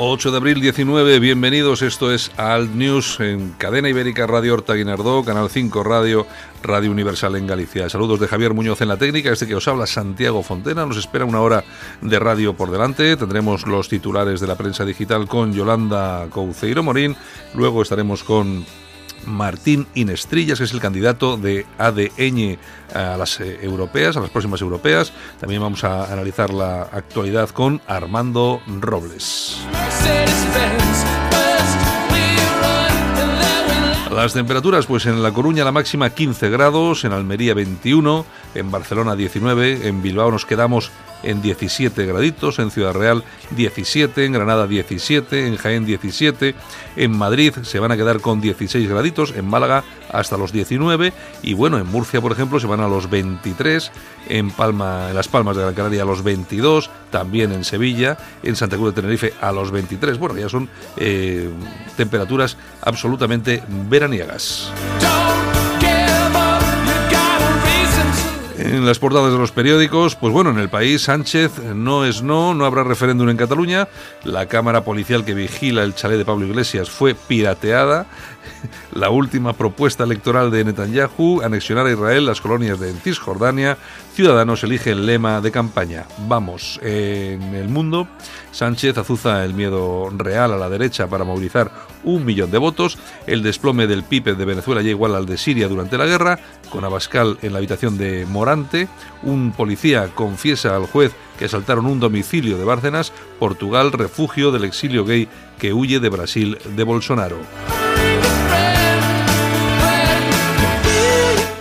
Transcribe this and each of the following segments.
8 de abril 19, bienvenidos. Esto es Alt News en Cadena Ibérica Radio Horta Guinardó, Canal 5 Radio, Radio Universal en Galicia. Saludos de Javier Muñoz en la técnica, este que os habla Santiago Fontena. Nos espera una hora de radio por delante. Tendremos los titulares de la prensa digital con Yolanda Couceiro Morín. Luego estaremos con Martín Inestrillas, que es el candidato de ADN a las eh, europeas, a las próximas europeas. También vamos a analizar la actualidad con Armando Robles. Las temperaturas, pues en La Coruña la máxima 15 grados, en Almería 21, en Barcelona 19, en Bilbao nos quedamos en 17 graditos, en Ciudad Real 17, en Granada 17, en Jaén 17, en Madrid se van a quedar con 16 graditos, en Málaga hasta los 19 y bueno, en Murcia por ejemplo se van a los 23, en Palma, en Las Palmas de Gran Canaria a los 22, también en Sevilla, en Santa Cruz de Tenerife a los 23. Bueno, ya son eh, temperaturas absolutamente veraniegas. En las portadas de los periódicos, pues bueno, en el país Sánchez no es no, no habrá referéndum en Cataluña. La cámara policial que vigila el chalet de Pablo Iglesias fue pirateada. La última propuesta electoral de Netanyahu, anexionar a Israel las colonias de Cisjordania. Ciudadanos elige el lema de campaña. Vamos, en el mundo, Sánchez azuza el miedo real a la derecha para movilizar un millón de votos. El desplome del PIB de Venezuela ya igual al de Siria durante la guerra. Con Abascal en la habitación de Morante. Un policía confiesa al juez que asaltaron un domicilio de Bárcenas. Portugal, refugio del exilio gay que huye de Brasil de Bolsonaro.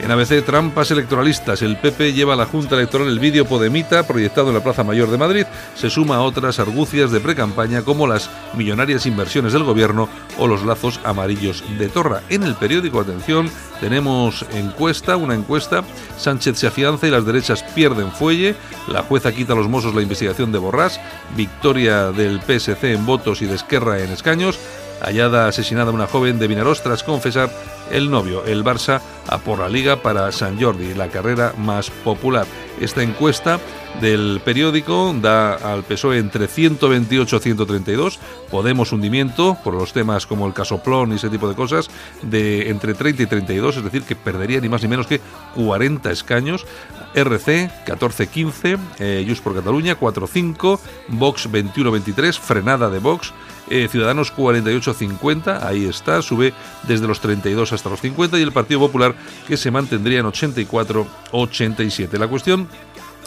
En ABC, trampas electoralistas. El PP lleva a la Junta Electoral el vídeo Podemita proyectado en la Plaza Mayor de Madrid. Se suma a otras argucias de precampaña como las millonarias inversiones del gobierno o los lazos amarillos de Torra. En el periódico, atención, tenemos encuesta, una encuesta. Sánchez se afianza y las derechas pierden fuelle. La jueza quita a los mozos la investigación de Borrás. Victoria del PSC en votos y de Esquerra en escaños hallada asesinada una joven de Vinaroz tras confesar el novio. El Barça a por la liga para San Jordi, la carrera más popular. Esta encuesta del periódico da al PSOE entre 128 y 132, Podemos hundimiento por los temas como el casoplón y ese tipo de cosas, de entre 30 y 32, es decir, que perdería ni más ni menos que 40 escaños. RC 14-15, eh, Just por Cataluña 4-5, Vox 21-23, frenada de Vox, eh, Ciudadanos 48-50, ahí está, sube desde los 32 hasta los 50 y el Partido Popular que se mantendría en 84-87. La cuestión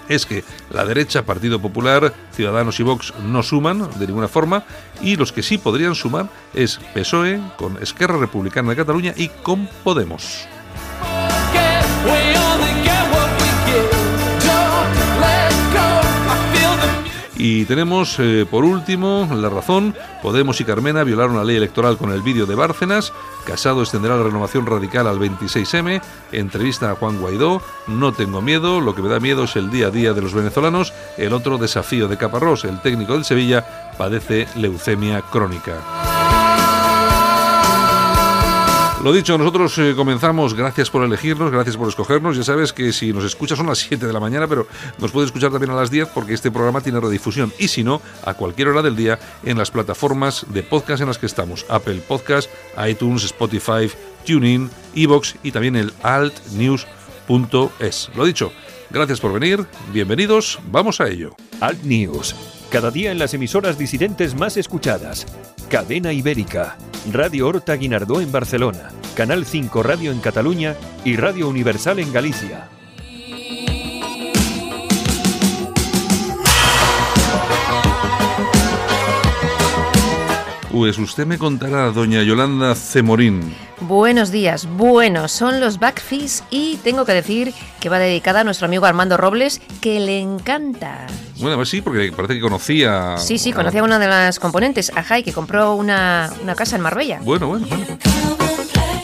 es que la derecha, Partido Popular, Ciudadanos y Vox no suman de ninguna forma y los que sí podrían sumar es PSOE, con Esquerra Republicana de Cataluña y con Podemos. Y tenemos, eh, por último, la razón. Podemos y Carmena violaron la ley electoral con el vídeo de Bárcenas. Casado extenderá la renovación radical al 26M. Entrevista a Juan Guaidó. No tengo miedo. Lo que me da miedo es el día a día de los venezolanos. El otro desafío de Caparrós, el técnico del Sevilla, padece leucemia crónica. Lo dicho, nosotros eh, comenzamos, gracias por elegirnos, gracias por escogernos. Ya sabes que si nos escuchas son las 7 de la mañana, pero nos puedes escuchar también a las 10 porque este programa tiene redifusión. Y si no, a cualquier hora del día en las plataformas de podcast en las que estamos: Apple Podcast, iTunes, Spotify, TuneIn, Evox y también el altnews.es. Lo dicho, gracias por venir, bienvenidos, vamos a ello. Alt News, cada día en las emisoras disidentes más escuchadas. Cadena Ibérica, Radio Horta Guinardó en Barcelona, Canal 5 Radio en Cataluña y Radio Universal en Galicia. Pues usted me contará, doña Yolanda Cemorín. Buenos días, buenos, son los Backfees y tengo que decir que va dedicada a nuestro amigo Armando Robles, que le encanta. Bueno, pues sí, porque parece que conocía... Sí, sí, conocía a una de las componentes, a Jai, que compró una, una casa en Marbella. Bueno, bueno, bueno.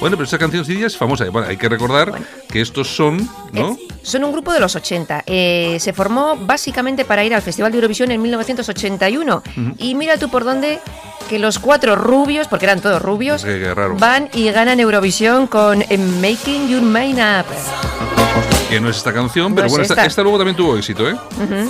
Bueno, pero esta canción sí es famosa. Bueno, hay que recordar que estos son, ¿no? Eh, son un grupo de los 80. Eh, se formó básicamente para ir al Festival de Eurovisión en 1981. Y mira tú por dónde que los cuatro rubios, porque eran todos rubios, van y ganan Eurovisión con Making Your Mind Up. Que no es esta canción, pero bueno, esta. luego también tuvo éxito, ¿eh? Bueno,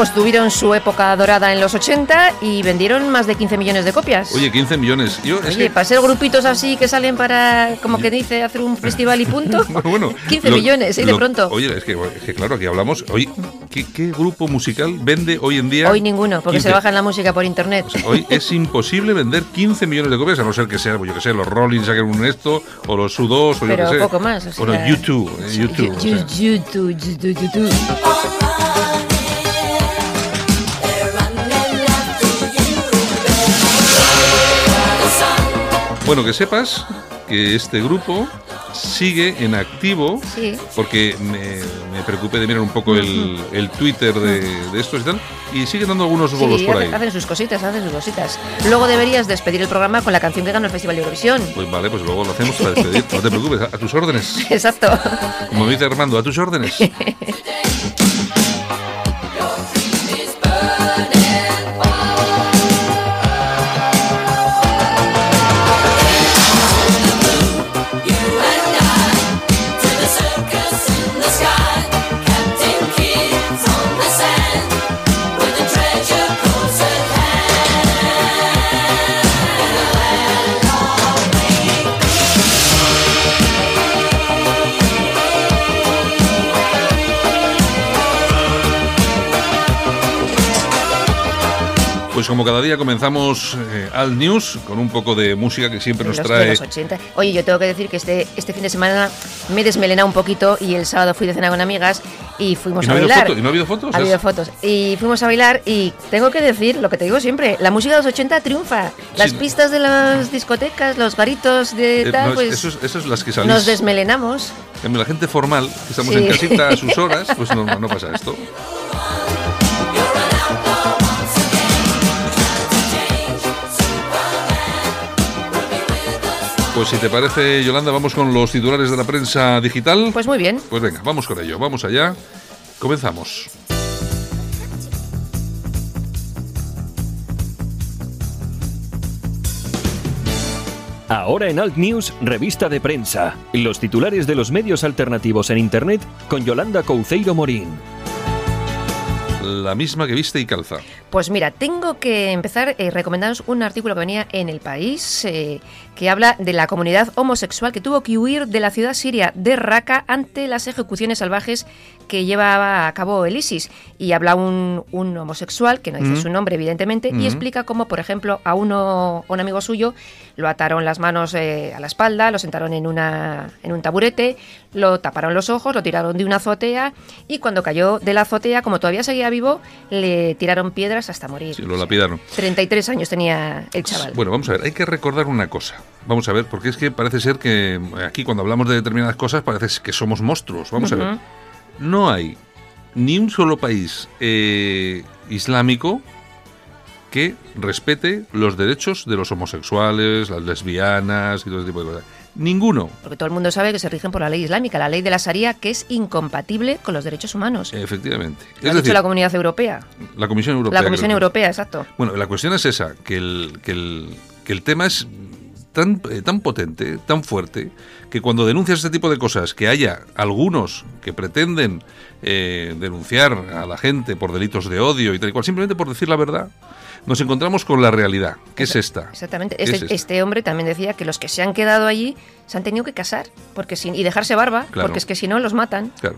pues tuvieron su época dorada en los 80 y vendieron más de 15 millones de copias. Oye, 15 millones. Yo, Oye, para ser grupitos así que salen para, como que dice, hacer un festival y punto. bueno, 15 millones, ¿eh? De pronto. Oye, es que, claro, aquí hablamos. Oye, ¿qué, grupo musical vende hoy en día? Hoy ninguno, porque se bajan la música por internet. hoy es imposible vender 15 millones de copias, a no ser que sea, yo que sé, los Rolling saquen un esto, o los U2, o Pero yo que sé. poco más. O, los YouTube. YouTube, YouTube, YouTube, YouTube. Bueno, que sepas que este grupo sigue en activo, porque me, preocupé de mirar un poco el, Twitter de, estos y tal, y siguen dando algunos bolos por ahí. Hacen sus cositas, hacen sus cositas. Luego deberías despedir el programa con la canción que ganó el Festival de Eurovisión. Pues vale, pues luego lo hacemos para despedir. no te preocupes, a tus órdenes. Exacto. Como dice Armando, a tus órdenes. como cada día comenzamos eh, al news con un poco de música que siempre nos trae. Oye, yo tengo que decir que este, este fin de semana me desmelena un poquito y el sábado fui de cena con amigas y fuimos no a bailar. ¿Y no ha habido fotos? Ha habido fotos. Y fuimos a bailar y tengo que decir lo que te digo siempre, la música de los 80 triunfa. Las pistas de las discotecas, los garitos de eh, tal, pues esos, las que nos desmelenamos. La gente formal, que estamos en casita a sus horas, pues no, no pasa esto. Pues si te parece, Yolanda, vamos con los titulares de la prensa digital. Pues muy bien. Pues venga, vamos con ello, vamos allá. Comenzamos. Ahora en Alt News, revista de prensa. Los titulares de los medios alternativos en Internet con Yolanda Couceiro Morín la misma que viste y calza. Pues mira, tengo que empezar eh, recomendaros un artículo que venía en El País eh, que habla de la comunidad homosexual que tuvo que huir de la ciudad siria de Raqqa ante las ejecuciones salvajes que llevaba a cabo el ISIS. Y habla un, homosexual, que no dice su nombre evidentemente, y explica cómo, por ejemplo, a uno, un amigo suyo lo ataron las manos eh, a la espalda, lo sentaron en, una, en un taburete, lo taparon los ojos, lo tiraron de una azotea y cuando cayó de la azotea, como todavía seguía vivo, le tiraron piedras hasta morir. Sí, lo lapidaron. 33 años tenía el chaval. Bueno, vamos a ver, hay que recordar una cosa. Vamos a ver, porque es que parece ser que aquí cuando hablamos de determinadas cosas parece que somos monstruos. Vamos a ver. No hay ni un solo país eh, islámico que respete los derechos de los homosexuales, las lesbianas y todo ese tipo de cosas. Ninguno. Porque todo el mundo sabe que se rigen por la ley islámica, la ley de la Sharia, que es incompatible con los derechos humanos. Efectivamente. Lo ha dicho la Comunidad Europea. La Comisión Europea. La Comisión Europea, exacto. Bueno, la cuestión es esa, que el, que el, que el tema es tan, eh, tan potente, tan fuerte, que cuando denuncias este tipo de cosas, que haya algunos que pretenden eh, denunciar a la gente por delitos de odio y tal y cual, simplemente por decir la verdad, nos encontramos con la realidad, que es esta. Exactamente. ¿Qué es Este, esta? este hombre también decía que los que se han quedado allí se han tenido que casar porque sin, y dejarse barba, Claro. porque es que si no los matan. Claro.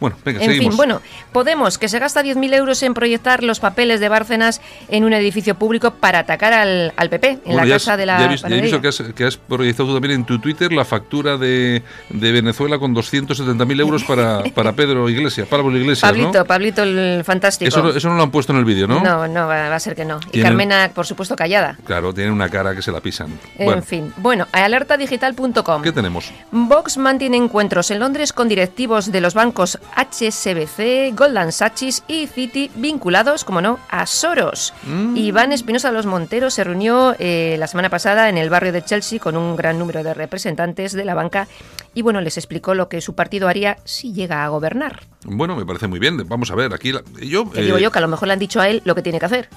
Bueno, venga, En seguimos. fin, bueno, Podemos, que se gasta 10.000 euros en proyectar los papeles de Bárcenas en un edificio público para atacar al, al PP, en Bueno, la casa has- de la ya he visto, ya he visto que, has, que has proyectado tú también en tu Twitter la factura de, de Venezuela con 270.000 euros para, para Pedro Iglesias, Pablo Iglesias, Pablito, ¿no? Pablito el fantástico. Eso, no- eso no lo han puesto en el vídeo, ¿no? No, no, va, va a ser que no. Y Tienen- Carmena, por supuesto, callada. Claro, tiene una cara que se la pisan. En bueno, fin. Bueno, alertadigital.com. ¿qué tenemos? Vox mantiene encuentros en Londres con directivos de los bancos HSBC, Goldman Sachs y Citi vinculados, como no, a Soros. Mm. Iván Espinosa los Monteros se reunió eh, la semana pasada en el barrio de Chelsea con un gran número de representantes de la banca y bueno, les explicó lo que su partido haría si llega a gobernar. Bueno, me parece muy bien. Vamos a ver, aquí la- yo... Eh, digo yo que a lo mejor le han dicho a él lo que tiene que hacer.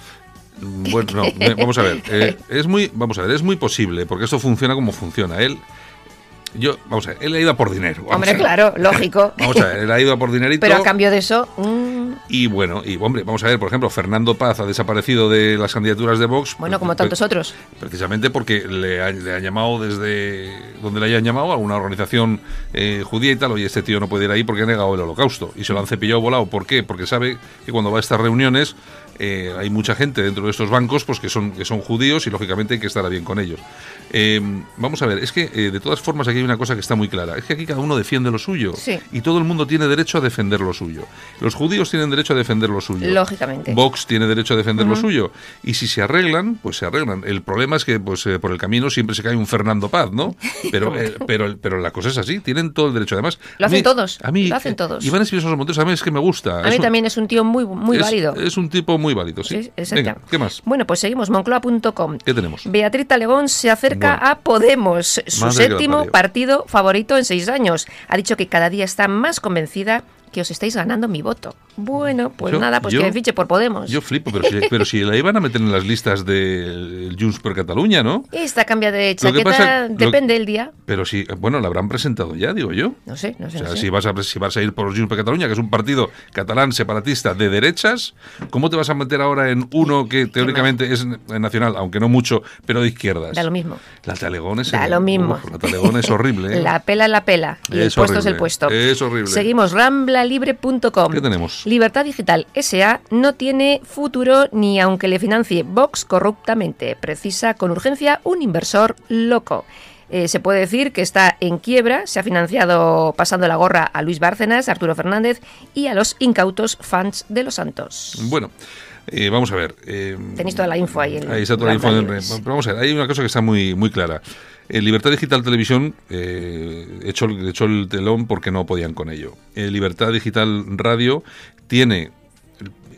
Bueno, no, vamos a ver. eh, es muy, vamos a ver, es muy posible, porque esto funciona como funciona. Él, yo, vamos a ver, él ha ido a por dinero. Hombre, claro, lógico. Vamos a ver, él ha ido a por dinerito. Pero a cambio de eso, mm, Y bueno, y hombre, vamos a ver, por ejemplo, Fernando Paz ha desaparecido de las candidaturas de Vox. bueno, como tantos otros. Precisamente porque le, ha- le han llamado desde donde le hayan llamado a una organización eh, judía y tal. Oye, este tío no puede ir ahí porque ha negado el holocausto. Y se lo han cepillado volado. ¿Por qué? Porque sabe que cuando va a estas reuniones eh, hay mucha gente dentro de estos bancos pues que son, que son judíos y lógicamente hay que estar bien con ellos. Eh, vamos a ver, es que eh, de todas formas aquí hay una cosa que está muy clara. Es que aquí cada uno defiende lo suyo. Sí. Y todo el mundo tiene derecho a defender lo suyo. Los judíos tienen derecho a defender lo suyo. Lógicamente. Vox tiene derecho a defender lo suyo. Y si se arreglan, pues se arreglan. El problema es que pues eh, por el camino siempre se cae un Fernando Paz, ¿no? Pero, pero, pero la cosa es así, tienen todo el derecho. Además, Lo a hacen mí- todos, A mí, lo hacen todos. Iván Espinosa Montes, a mí es que me gusta. A mí un- también es un tío muy, muy es- válido. Es un tipo muy válido, sí. Sí. Venga, ¿qué más? Bueno, pues seguimos, moncloa.com. ¿Qué tenemos? Beatriz Talegón se acerca Bueno. a Podemos, su séptimo partido favorito en seis años. Ha dicho que cada día está más convencida que os estáis ganando mi voto. Bueno, pues Yo- nada, pues yo- que fiche por Podemos. Yo flipo, pero si, pero si la iban a meter en las listas del Junts per Cataluña, ¿no? Esta cambia de chaqueta, pasa- depende del día. Pero si, bueno, la habrán presentado ya, digo yo. No sé, no sé. O sea, no sé. si vas, a, si vas a ir por Junts per Cataluña, que es un partido catalán separatista de derechas, ¿cómo te vas a meter ahora en uno que teóricamente es nacional, aunque no mucho, pero de izquierdas? Da lo mismo. La Talegón es, Da lo mismo. Uf, la Talegón es horrible. ¿eh? La pela es la pela y el Es puesto es el puesto. es horrible. Seguimos, ramblalibre.com. ¿Qué tenemos? Libertad Digital SA no tiene futuro ni aunque le financie Vox corruptamente. Precisa con urgencia un inversor loco. Eh, se puede decir que está en quiebra, se ha financiado pasando la gorra a Luis Bárcenas, Arturo Fernández y a los incautos fans de los Santos. Bueno, eh, vamos a ver. eh, Tenéis toda la info ahí. En Ahí está toda la info. En- pero vamos a ver, hay una cosa que está muy, muy clara. En Libertad Digital Televisión eh, echó, el- echó el telón porque no podían con ello. En Libertad Digital Radio tiene,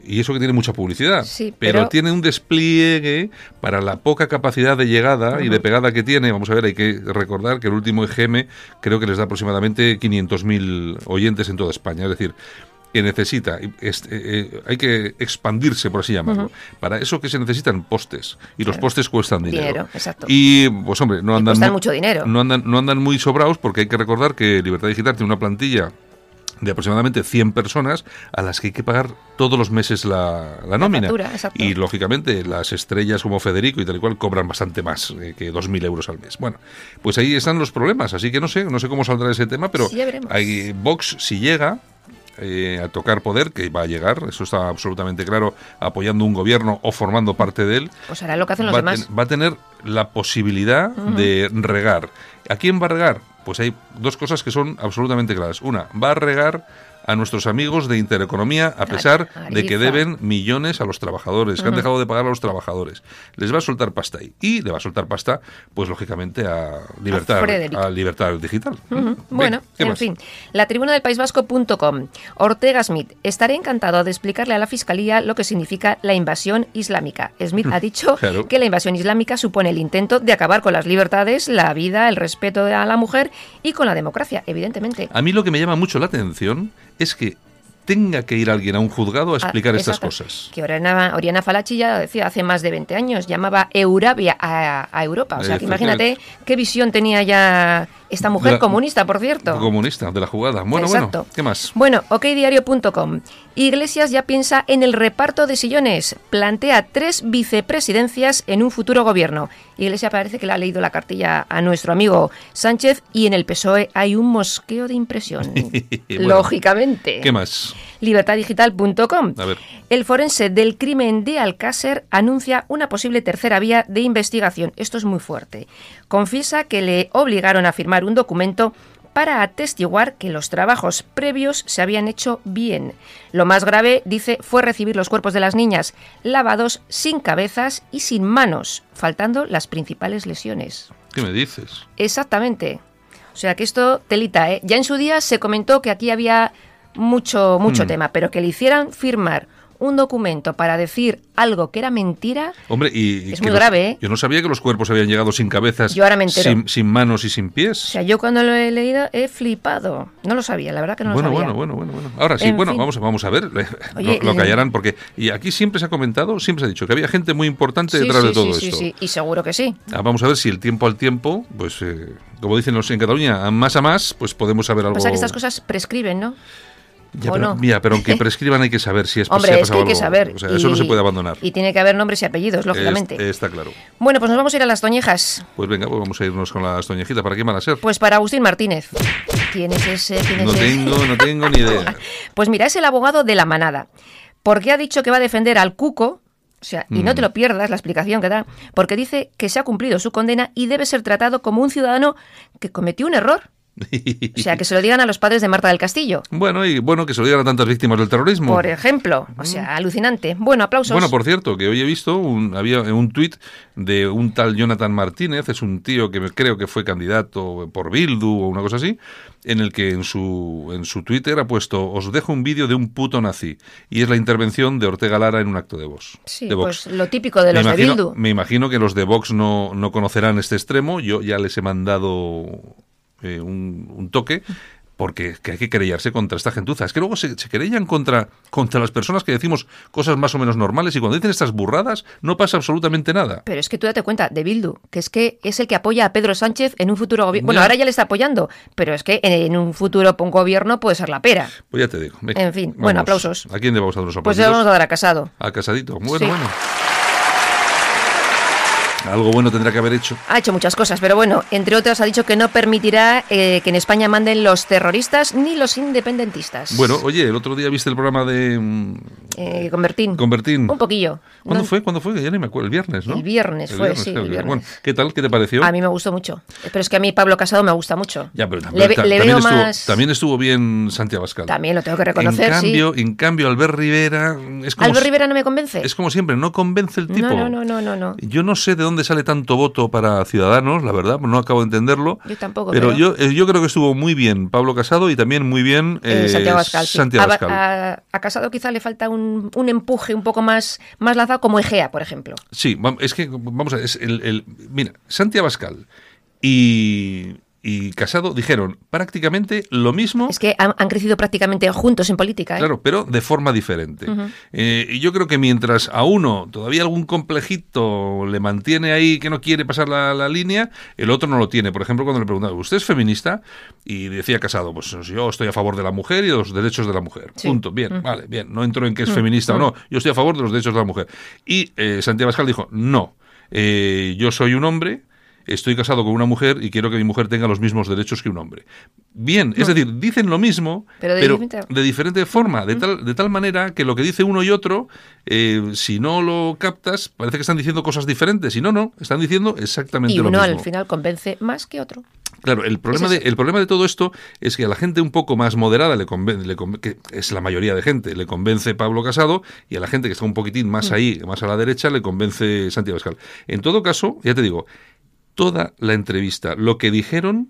y eso que tiene mucha publicidad, Sí, pero, pero- tiene un despliegue para la poca capacidad de llegada y de pegada que tiene. Vamos a ver, hay que recordar que el último EGM creo que les da aproximadamente 500.000 oyentes en toda España. Es decir, que necesita, este, eh, hay que expandirse, por así llamarlo. Para eso que se necesitan postes, y los postes cuestan dinero. Dinero, exacto. Y pues hombre, no andan, mucho dinero. No andan, no andan muy sobrados porque hay que recordar que Libertad Digital tiene una plantilla de aproximadamente 100 personas a las que hay que pagar todos los meses la, la nómina. factura, y lógicamente las estrellas como Federico y tal y cual cobran bastante más eh, que 2.000 euros al mes. Bueno, pues ahí están los problemas, así que no sé, no sé cómo saldrá ese tema, pero Sí, hay, Vox si llega eh, a tocar poder, que va a llegar, eso está absolutamente claro, apoyando un gobierno o formando parte de él, Pues hará lo que hacen los va, demás. va a tener la posibilidad de regar. ¿A quién va a regar? Pues hay dos cosas que son absolutamente claras. Una, va a regar a nuestros amigos de Intereconomía a pesar de que deben millones a los trabajadores, que han dejado de pagar a los trabajadores. Les va a soltar pasta ahí. Y le va a soltar pasta, pues lógicamente a Libertad, a libertad Digital. Bueno, ¿qué en más? fin. La tribuna del País Vasco.com. Ortega Smith. Estaré encantado de explicarle a la Fiscalía lo que significa la invasión islámica. Smith ha dicho Claro. que la invasión islámica supone el intento de acabar con las libertades, la vida, el respeto a la mujer y con la democracia, evidentemente. A mí lo que me llama mucho la atención es que tenga que ir alguien a un juzgado a explicar Ah, estas cosas. Que Oriana, Oriana Falachi ya decía hace más de 20 años, llamaba Eurabia a, a Europa. O sea, que imagínate qué visión tenía ya Esta mujer comunista, por cierto. Comunista, de la jugada. Bueno, bueno, ¿qué más? Bueno, okdiario.com. Iglesias ya piensa en el reparto de sillones. Plantea tres vicepresidencias en un futuro gobierno. Iglesias parece que le ha leído la cartilla a nuestro amigo Sánchez y en el PSOE hay un mosqueo de impresión. Lógicamente. ¿Qué más? libertaddigital.com. El forense del crimen de Alcácer anuncia una posible tercera vía de investigación. Esto es muy fuerte. Confiesa que le obligaron a firmar un documento para atestiguar que los trabajos previos se habían hecho bien. Lo más grave, dice, fue recibir los cuerpos de las niñas lavados sin cabezas y sin manos, faltando las principales lesiones. ¿Qué me dices? Exactamente. O sea que esto telita, ¿eh? Ya en su día se comentó que aquí había mucho, mucho hmm. tema, pero que le hicieran firmar un documento para decir algo que era mentira Hombre, y, es muy grave. ¿eh? Yo no sabía que los cuerpos habían llegado sin cabezas, sin, manos y sin pies. O sea, yo cuando lo he leído he flipado. No lo sabía, la verdad que no lo sabía. Bueno, bueno, bueno, bueno. Ahora sí, bueno, vamos, vamos a ver. lo, callarán porque... Y aquí siempre se ha comentado, siempre se ha dicho que había gente muy importante detrás de todo sí, esto. Sí, sí, y seguro que sí. Ah, vamos a ver si el tiempo al tiempo, pues, eh, como dicen los en Cataluña, más a más, pues podemos saber algo... Pasa que estas cosas prescriben, ¿no? Ya, pero, Mira, pero aunque prescriban hay que saber si es Hombre, si es que hay que saber. O sea, eso no se puede abandonar. Y tiene que haber nombres y apellidos, lógicamente. está claro. Bueno, pues nos vamos a ir a las toñejas. Pues venga, pues vamos a irnos con las toñejitas. ¿Para quién van a ser? Pues para Agustín Martínez. ¿Quién es ese? no tengo, no tengo ni idea. pues mira, es el abogado de la manada. Porque ha dicho que va a defender al Cuco, o sea, y no te mm. lo pierdas la explicación que da, porque dice que se ha cumplido su condena y debe ser tratado como un ciudadano que cometió un error. O sea, que se lo digan a los padres de Marta del Castillo. Bueno, y bueno, que se lo digan a tantas víctimas del terrorismo. Por ejemplo, o sea, alucinante. Bueno, aplausos. Bueno, por cierto, que hoy he visto, un, había un tuit de un tal Jonathan Martínez, es un tío que creo que fue candidato por Bildu o una cosa así, en el que en su, en su Twitter ha puesto, os dejo un vídeo de un puto nazi, y es la intervención de Ortega Lara en un acto de Vox. Sí, pues lo típico de los de Bildu. Me imagino que los de Vox no, no conocerán este extremo, yo ya les he mandado eh, un, toque porque hay que querellarse contra esta gentuza. Es que luego se, se, querellan contra, contra las personas que decimos cosas más o menos normales y cuando dicen estas burradas no pasa absolutamente nada. Pero es que tú date cuenta, de Bildu, que es que es el que apoya a Pedro Sánchez en un futuro gobierno. Bueno, ahora ya le está apoyando, pero es que en, un futuro gobierno puede ser la pera. Pues ya te digo. en fin, bueno, aplausos. ¿A quién le vamos a dar los aplausos? Pues le vamos a dar a Casado. A Casadito. Bueno, bueno. Algo bueno tendrá que haber hecho. Ha hecho muchas cosas, pero bueno, entre otras ha dicho que no permitirá eh, que en España manden los terroristas ni los independentistas. Bueno, oye, el otro día viste el programa de... Mm, eh, Convertín. Convertín. Un poquillo. ¿Cuándo fue? ¿Cuándo fue? Ya ni me acuerdo. El viernes, ¿no? El viernes fue, sí. El viernes. Bueno, ¿qué tal? ¿Qué te pareció? A mí me gustó mucho. Pero es que a mí Pablo Casado me gusta mucho. Ya, pero también, estuvo, también estuvo bien Santiago Abascal. También lo tengo que reconocer, en cambio, En cambio, Albert Rivera... Es como, Albert Rivera no me convence. Es como siempre, no convence el tipo. No, no, no, no, no. Yo no sé de dónde sale tanto voto para Ciudadanos, la verdad, no acabo de entenderlo. Yo tampoco. Pero, yo, eh, yo creo que estuvo muy bien Pablo Casado y también muy bien eh, eh Santiago Abascal. A, Casado quizá le falta un, un, empuje un poco más, más lanzado como Egea, por ejemplo. Sí, es que, vamos a ver, el, el, mira, Santiago Abascal y, y Casado dijeron prácticamente lo mismo. Es que han, crecido prácticamente juntos en política. ¿eh? Claro, pero de forma diferente. Eh, y yo creo que mientras a uno todavía algún complejito le mantiene ahí que no quiere pasar la, línea, el otro no lo tiene. Por ejemplo, cuando le preguntaba, ¿usted es feminista? Y decía Casado, pues yo estoy a favor de la mujer y de los derechos de la mujer. Punto. Bien, vale, bien. No entro en que es feminista o no. Yo estoy a favor de los derechos de la mujer. Y eh, Santiago Pascal dijo, no. yo soy un hombre estoy casado con una mujer y quiero que mi mujer tenga los mismos derechos que un hombre. Bien, es decir, dicen lo mismo, pero de, diferente... forma, de tal, de tal manera que lo que dice uno y otro, eh, si no lo captas, parece que están diciendo cosas diferentes, y no, no, están diciendo exactamente lo mismo. Y uno al final convence más que otro. Claro, el problema, de, el problema de todo esto es que a la gente un poco más moderada, le convence, que es la mayoría de gente, le convence Pablo Casado y a la gente que está un poquitín más mm. ahí, más a la derecha, le convence Santiago Pascal. En todo caso, ya te digo, toda la entrevista. Lo que dijeron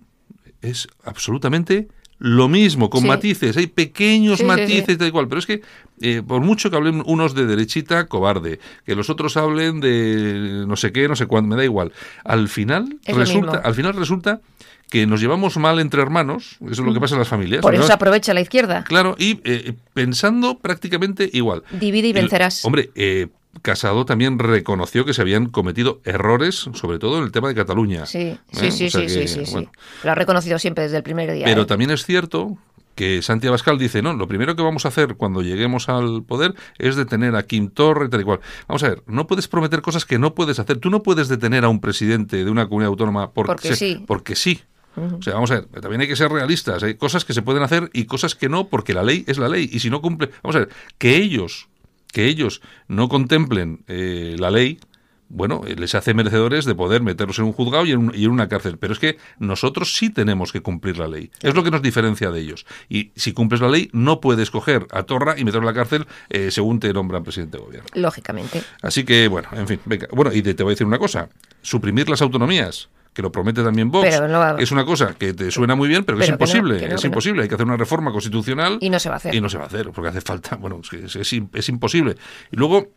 es absolutamente lo mismo, con matices, hay pequeños matices, da igual, pero es que eh, por mucho que hablen unos de derechita, cobarde, que los otros hablen de no sé qué, no sé cuándo, me da igual. Al final resulta, al final resulta que nos llevamos mal entre hermanos, eso es lo que mm. pasa en las familias. Por eso se aprovecha la izquierda. Claro, y eh, pensando prácticamente igual. Divide y vencerás. hombre, eh, Casado también reconoció que se habían cometido errores, sobre todo en el tema de Cataluña. Sí, ¿eh? sí, sí, sí, sí, sí, Lo ha reconocido siempre desde el primer día. Pero también es cierto que Santiago Abascal dice, no, lo primero que vamos a hacer cuando lleguemos al poder es detener a Kim Torre y tal y cual. Vamos a ver, no puedes prometer cosas que no puedes hacer. Tú no puedes detener a un presidente de una comunidad autónoma porque, sí. Porque sí. O sea, vamos a ver, también hay que ser realistas. Hay cosas que se pueden hacer y cosas que no, porque la ley es la ley. Y si no cumple, vamos a ver, que ellos, que ellos no contemplen eh, la ley, bueno, eh, les hace merecedores de poder meterlos en un juzgado y en, una cárcel. Pero es que nosotros sí tenemos que cumplir la ley. Es lo que nos diferencia de ellos. Y si cumples la ley, no puedes coger a Torra y meterlo en la cárcel eh, según te nombran presidente de gobierno. Lógicamente. Así que, bueno, en fin, venga. Bueno, y te, te voy a decir una cosa. Suprimir las autonomías que lo promete también Vox, es una cosa que te suena muy bien, pero, que es imposible, es imposible. Hay que hacer una reforma constitucional y no se va a hacer. Y no se va a hacer, porque hace falta, bueno, es, es, es imposible. Y luego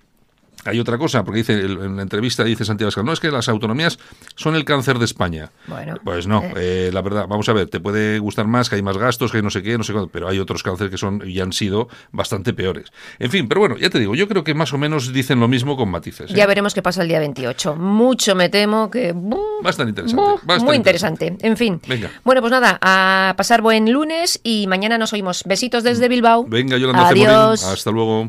hay otra cosa, porque dice en la entrevista dice Santiago Pascal, no, es que las autonomías son el cáncer de España. Bueno, pues no, eh. Eh, la verdad, vamos a ver, te puede gustar más, que hay más gastos, que hay no sé qué, no sé cuánto, pero hay otros cánceres que son y han sido bastante peores. En fin, pero bueno, ya te digo, yo creo que más o menos dicen lo mismo con matices. ¿eh? Ya veremos qué pasa el día 28. Mucho me temo que... Bastante interesante. muy interesante. En fin. Venga. Bueno, pues nada, a pasar buen lunes y mañana nos oímos. Besitos desde Bilbao. Venga, Yolanda Adiós. Hasta luego.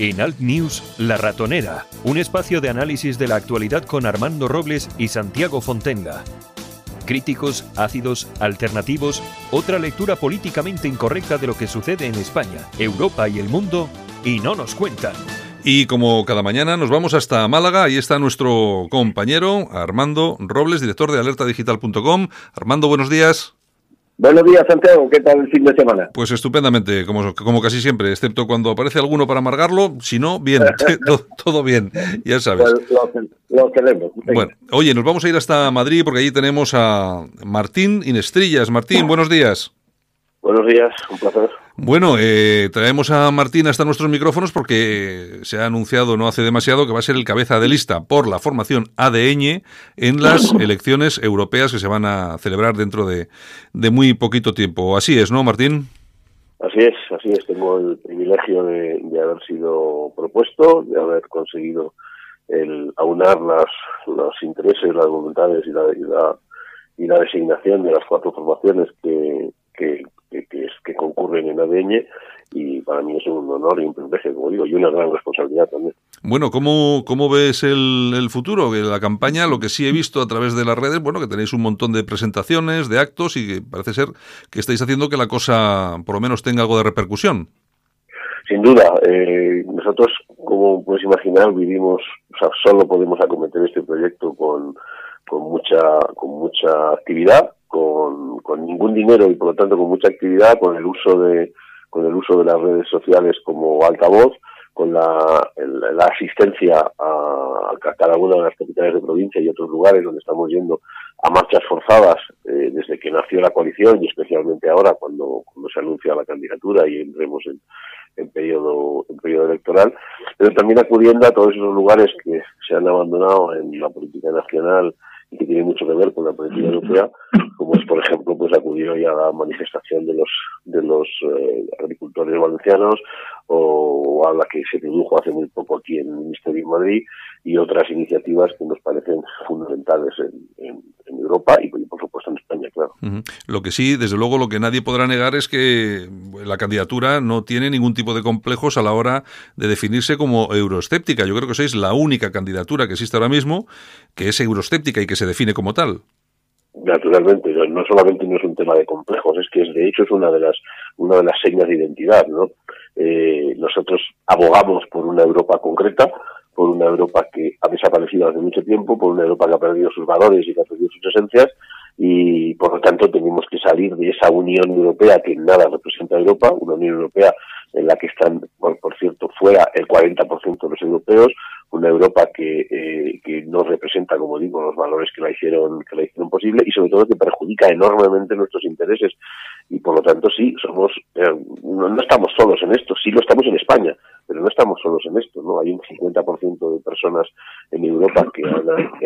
En Alt News, La Ratonera, un espacio de análisis de la actualidad con Armando Robles y Santiago Fontenga. Críticos, ácidos, alternativos, otra lectura políticamente incorrecta de lo que sucede en España, Europa y el mundo, y no nos cuentan. Y como cada mañana nos vamos hasta Málaga, ahí está nuestro compañero Armando Robles, director de alertadigital.com. Armando, buenos días. Buenos días, Santiago. ¿Qué tal el fin de semana? Pues estupendamente, como, como casi siempre, excepto cuando aparece alguno para amargarlo. Si no, bien, todo, bien, ya sabes. Pues lo, queremos. Bueno, oye, nos vamos a ir hasta Madrid porque allí tenemos a Martín Inestrillas. Martín, buenos días. Buenos días, un placer. Bueno, eh, traemos a Martín hasta nuestros micrófonos porque se ha anunciado no hace demasiado que va a ser el cabeza de lista por la formación ADN en las elecciones europeas que se van a celebrar dentro de, muy poquito tiempo. Así es, ¿no, Martín? Así es, así es. Tengo el privilegio de, haber sido propuesto, de haber conseguido el aunar las, los intereses, las voluntades y la, y la, y la designación de las cuatro formaciones que, concurren en ADN y para mí es un honor y un privilegio, como digo, y una gran responsabilidad también. Bueno, ¿cómo, cómo ves el, el futuro? La campaña, lo que sí he visto a través de las redes, bueno, que tenéis un montón de presentaciones, de actos y que parece ser que estáis haciendo que la cosa por lo menos tenga algo de repercusión. Sin duda, eh, nosotros, como puedes imaginar, vivimos, o sea, solo podemos acometer este proyecto con, con mucha, con mucha actividad con, con ningún dinero y por lo tanto con mucha actividad, con el uso de, con el uso de las redes sociales como altavoz, con la, la asistencia a, a, cada una de las capitales de provincia y otros lugares donde estamos yendo a marchas forzadas eh, desde que nació la coalición y especialmente ahora cuando, cuando se anuncia la candidatura y entremos en, en periodo en periodo electoral, pero también acudiendo a todos esos lugares que se han abandonado en la política nacional y que tiene mucho que ver con la política europea, como es, por ejemplo, pues acudir hoy a la manifestación de los de los eh, agricultores valencianos o, a la que se produjo hace muy poco aquí en el Ministerio de Madrid y otras iniciativas que nos parecen fundamentales en, Europa y, por supuesto en España, claro. Lo que sí, desde luego, lo que nadie podrá negar es que la candidatura no tiene ningún tipo de complejos a la hora de definirse como euroescéptica. Yo creo que sois la única candidatura que existe ahora mismo que es euroescéptica y que se define como tal. Naturalmente, no solamente no es un tema de complejos, es que es, de hecho es una de las una de las señas de identidad, ¿no? Eh, nosotros abogamos por una Europa concreta, por una Europa que ha desaparecido hace mucho tiempo, por una Europa que ha perdido sus valores y que ha perdido sus esencias, y por lo tanto tenemos que salir de esa Unión Europea que nada representa a Europa, una Unión Europea en la que están, por, cierto, fuera el 40% de los europeos, una Europa que, eh, que no representa, como digo, los valores que la hicieron que la hicieron posible y sobre todo que perjudica enormemente nuestros intereses. Y por lo tanto sí somos eh, no, estamos solos en esto, sí lo estamos en España, no estamos solos en esto, ¿no? Hay un 50% de personas en Europa que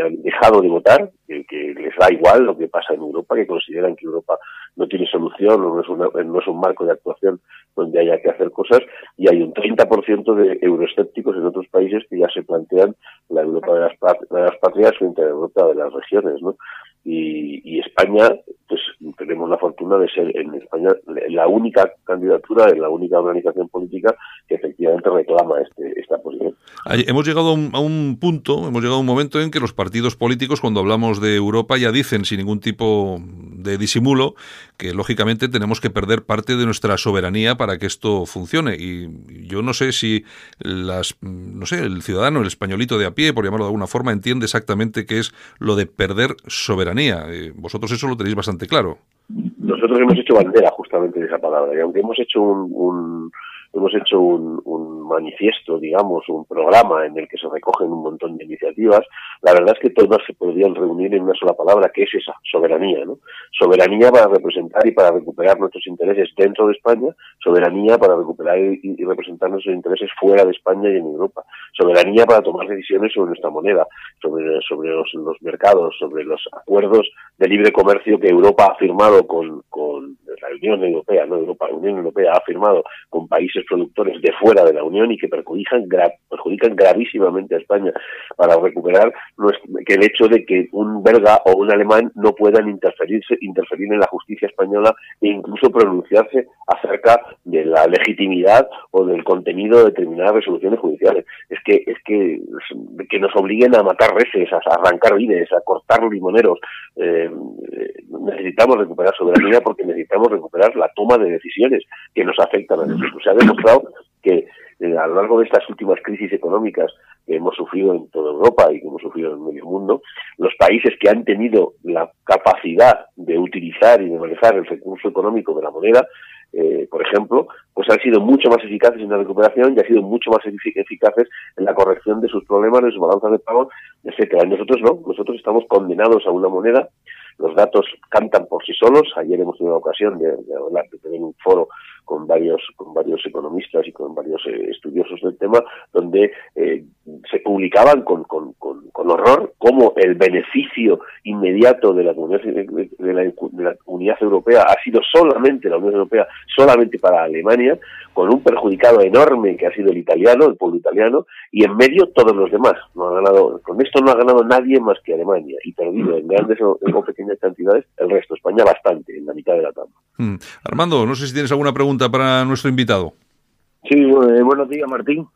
han, dejado de votar, que, les da igual lo que pasa en Europa, que consideran que Europa no tiene solución o no es, no es un marco de actuación donde haya que hacer cosas y hay un 30% de euroescépticos en otros países que ya se plantean la Europa de las, de las patrias frente a la Europa de las regiones, ¿no? Y, y, España, pues tenemos la fortuna de ser en España la única candidatura, la única organización política que efectivamente reclama este, esta posición. Hemos llegado a un, punto, hemos llegado a un momento en que los partidos políticos, cuando hablamos de Europa, ya dicen sin ningún tipo de disimulo que lógicamente tenemos que perder parte de nuestra soberanía para que esto funcione. Y yo no sé si las, no sé, el ciudadano, el españolito de a pie, por llamarlo de alguna forma, entiende exactamente qué es lo de perder soberanía eh, vosotros eso lo tenéis bastante claro. Nosotros hemos hecho bandera justamente de esa palabra y aunque hemos hecho un hemos hecho un, un, manifiesto, digamos, un programa en el que se recogen un montón de iniciativas. La verdad es que todas se podrían reunir en una sola palabra, que es esa, soberanía, ¿no? Soberanía para representar y para recuperar nuestros intereses dentro de España, soberanía para recuperar y, representar nuestros intereses fuera de España y en Europa, soberanía para tomar decisiones sobre nuestra moneda, sobre, sobre los, los mercados, sobre los acuerdos de libre comercio que Europa ha firmado con, con Unión Europea, no Europa, la Unión Europea ha firmado con países productores de fuera de la Unión y que perjudican, perjudican gravísimamente a España para recuperar que el hecho de que un belga o un alemán no puedan interferirse, interferir en la justicia española e incluso pronunciarse acerca de la legitimidad o del contenido de determinadas resoluciones judiciales. Es que, es que, que nos obliguen a matar reses, a arrancar vides, a cortar limoneros. Eh, necesitamos recuperar soberanía porque necesitamos recuperar la toma de decisiones que nos afectan a nosotros. Se ha demostrado que eh, a lo largo de estas últimas crisis económicas que hemos sufrido en toda Europa y que hemos sufrido en medio mundo, los países que han tenido la capacidad de utilizar y de manejar el recurso económico de la moneda, eh, por ejemplo, pues han sido mucho más eficaces en la recuperación y han sido mucho más eficaces en la corrección de sus problemas, de sus balanzas de pago, etcétera. Nosotros no, nosotros estamos condenados a una moneda los datos cantan por sí solos. Ayer hemos tenido la ocasión de, de, tener un foro con varios, con varios economistas y con varios eh, estudiosos del tema, donde eh, se publicaban con, con, con, con, horror cómo el beneficio inmediato de la, comunidad, de, la, de la comunidad europea ha sido solamente la Unión Europea, solamente para Alemania, con un perjudicado enorme que ha sido el italiano, el pueblo italiano, y en medio todos los demás. No ha ganado, con esto no ha ganado nadie más que Alemania, y perdido en grandes o, pequeñas cantidades el resto. España bastante, en la mitad de la tabla. Hmm. Armando, no sé si tienes alguna pregunta para nuestro invitado. Sí, eh, buenos días, Martín.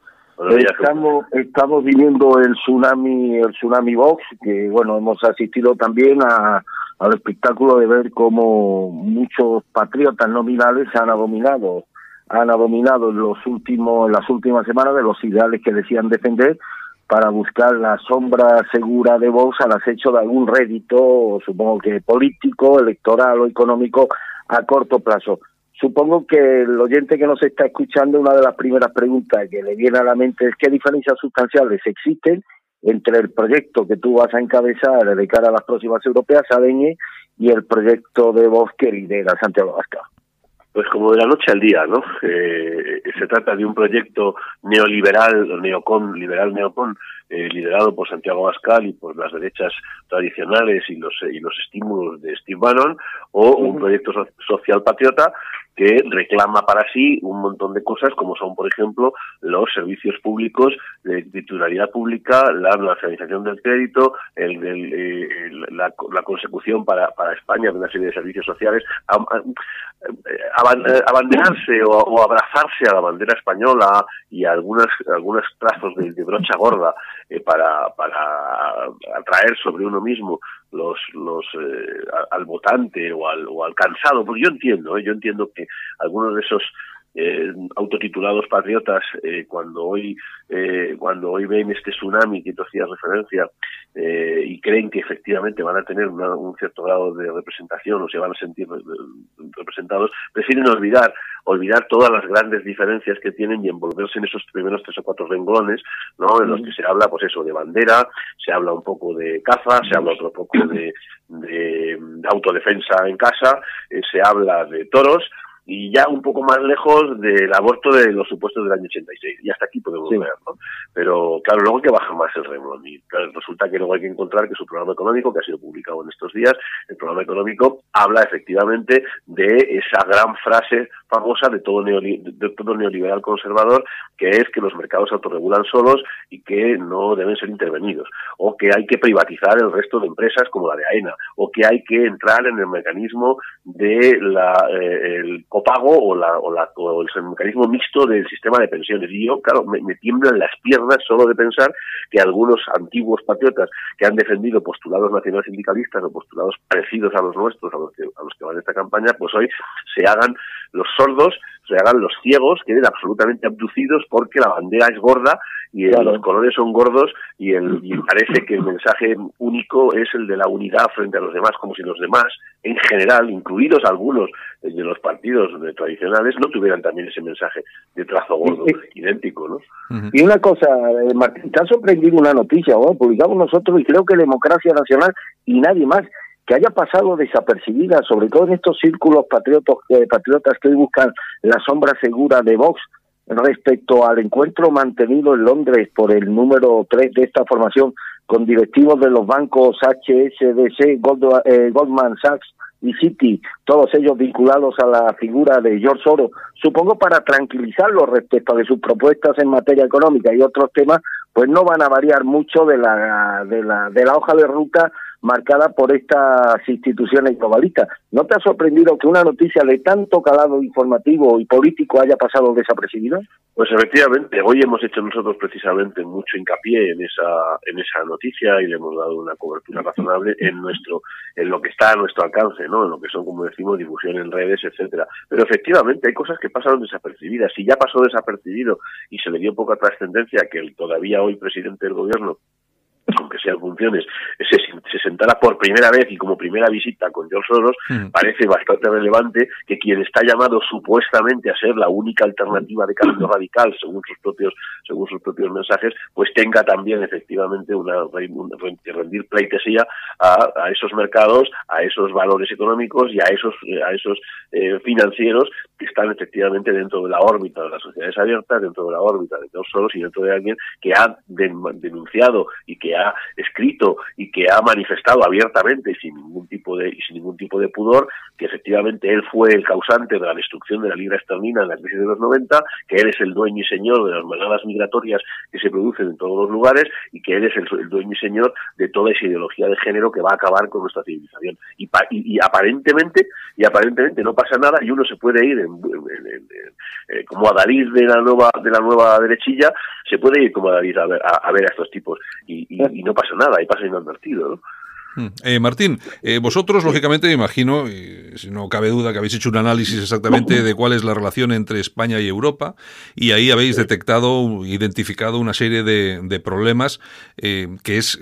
estamos, estamos viviendo el tsunami, el tsunami box, que bueno, hemos asistido también a, al espectáculo de ver cómo muchos patriotas nominales han abominado han abominado en los últimos en las últimas semanas de los ideales que decían defender para buscar la sombra segura de Vox al acecho de algún rédito, supongo que político, electoral o económico a corto plazo. Supongo que el oyente que nos está escuchando, una de las primeras preguntas que le viene a la mente es qué diferencias sustanciales existen entre el proyecto que tú vas a encabezar de cara a las próximas europeas, ADN, y el proyecto de Vox que lidera Santiago Vasca. Pues como de la noche al día, ¿no? Eh, se trata de un proyecto neoliberal, neocon, liberal neocon, eh, liderado por Santiago Bascal y por las derechas tradicionales y los, y los estímulos de Steve Bannon, o un proyecto social patriota que reclama para sí un montón de cosas como son, por ejemplo, los servicios públicos de titularidad pública, la nacionalización del crédito, el, eh, la, consecución para, para España de una serie de servicios sociales, eh, abanderarse o, abrazarse a la bandera española y a algunas, algunos trazos de, brocha gorda eh, para, para atraer sobre uno mismo los, los eh, al votante o al, o al cansado, porque yo entiendo, yo entiendo que algunos de esos eh, autotitulados patriotas eh, cuando hoy eh, cuando hoy ven este tsunami que tú hacías referencia eh, y creen que efectivamente van a tener un cierto grado de representación o se van a sentir representados prefieren olvidar olvidar todas las grandes diferencias que tienen y envolverse en esos primeros tres o cuatro renglones, ¿no? En los que se habla, pues eso, de bandera, se habla un poco de caza, se habla otro poco de, de, autodefensa en casa, eh, se habla de toros, y ya un poco más lejos del aborto de los supuestos del año 86. Y hasta aquí podemos ver, ¿no? Pero claro, luego hay que bajar más el renglón. Y resulta que luego hay que encontrar que su programa económico, que ha sido publicado en estos días, el programa económico habla efectivamente de esa gran frase famosa de todo, de todo neoliberal conservador, que es que los mercados autorregulan solos y que no deben ser intervenidos. O que hay que privatizar el resto de empresas como la de AENA. O que hay que entrar en el mecanismo de la, eh, el pago o, la, o, la, o el mecanismo mixto del sistema de pensiones. Y yo, claro, me, tiemblan las piernas solo de pensar que algunos antiguos patriotas que han defendido postulados nacionales sindicalistas o postulados parecidos a los nuestros, a los que, a los que van esta campaña, pues hoy se hagan los sordos se hagan los ciegos, queden absolutamente abducidos porque la bandera es gorda y los colores son gordos y, el, parece que el mensaje único es el de la unidad frente a los demás, como si los demás, en general, incluidos algunos de los partidos tradicionales, no tuvieran también ese mensaje de trazo gordo, idéntico, ¿no? Y una cosa, eh, Martín, te ha sorprendido una noticia, ¿no? publicamos nosotros y creo que Democracia Nacional y nadie más que haya pasado desapercibida, sobre todo en estos círculos patriotas, eh, patriotas que hoy buscan la sombra segura de Vox, respecto al encuentro mantenido en Londres por el número 3 de esta formación con directivos de los bancos HSBC, eh, Goldman Sachs y Citi, todos ellos vinculados a la figura de George Soros, supongo para tranquilizarlos respecto de sus propuestas en materia económica y otros temas, pues no van a variar mucho de la, de la, de la hoja de ruta marcada por estas instituciones globalistas. ¿No te ha sorprendido que una noticia de tanto calado informativo y político haya pasado desapercibida? Pues efectivamente, hoy hemos hecho nosotros precisamente mucho hincapié en esa en esa noticia y le hemos dado una cobertura razonable en nuestro en lo que está a nuestro alcance, ¿no? En lo que son, como decimos, difusión en redes, etcétera. Pero efectivamente hay cosas que pasaron desapercibidas. Si ya pasó desapercibido y se le dio poca trascendencia que el todavía hoy presidente del gobierno aunque sean funciones, se, se sentara por primera vez y como primera visita con George Soros, mm. parece bastante relevante que quien está llamado supuestamente a ser la única alternativa de cambio radical, según sus propios, según sus propios mensajes, pues tenga también efectivamente una, rendir pleitesía a, a, esos mercados, a esos valores económicos y a esos, a esos eh, financieros que están efectivamente dentro de la órbita de las sociedades abiertas, dentro de la órbita de George Soros y dentro de alguien que ha denunciado y que ha escrito y que ha manifestado abiertamente y sin ningún tipo de y sin ningún tipo de pudor que efectivamente él fue el causante de la destrucción de la libra esterlina en la crisis de los 90, que él es el dueño y señor de las manadas migratorias que se producen en todos los lugares y que él es el, dueño y señor de toda esa ideología de género que va a acabar con nuestra civilización. Y, y, aparentemente y aparentemente no pasa nada y uno se puede ir eh, como a David de la nueva de la nueva derechilla, se puede ir como a David a ver a, ver a estos tipos y, no pasa nada, y pasa inadvertido, ¿no? Mm. Eh, Martín, eh, vosotros, lógicamente, me imagino, si no cabe duda que habéis hecho un análisis exactamente de cuál es la relación entre España y Europa, y ahí habéis detectado, identificado una serie de, problemas eh, que es,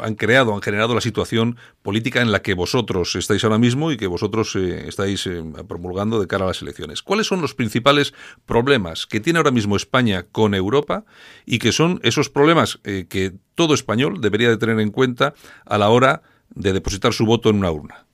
han creado, han generado la situación política en la que vosotros estáis ahora mismo y que vosotros estáis promulgando de cara a las elecciones. ¿Cuáles son los principales problemas que tiene ahora mismo España con Europa y que son esos problemas que todo español debería de tener en cuenta a la hora de depositar su voto en una urna.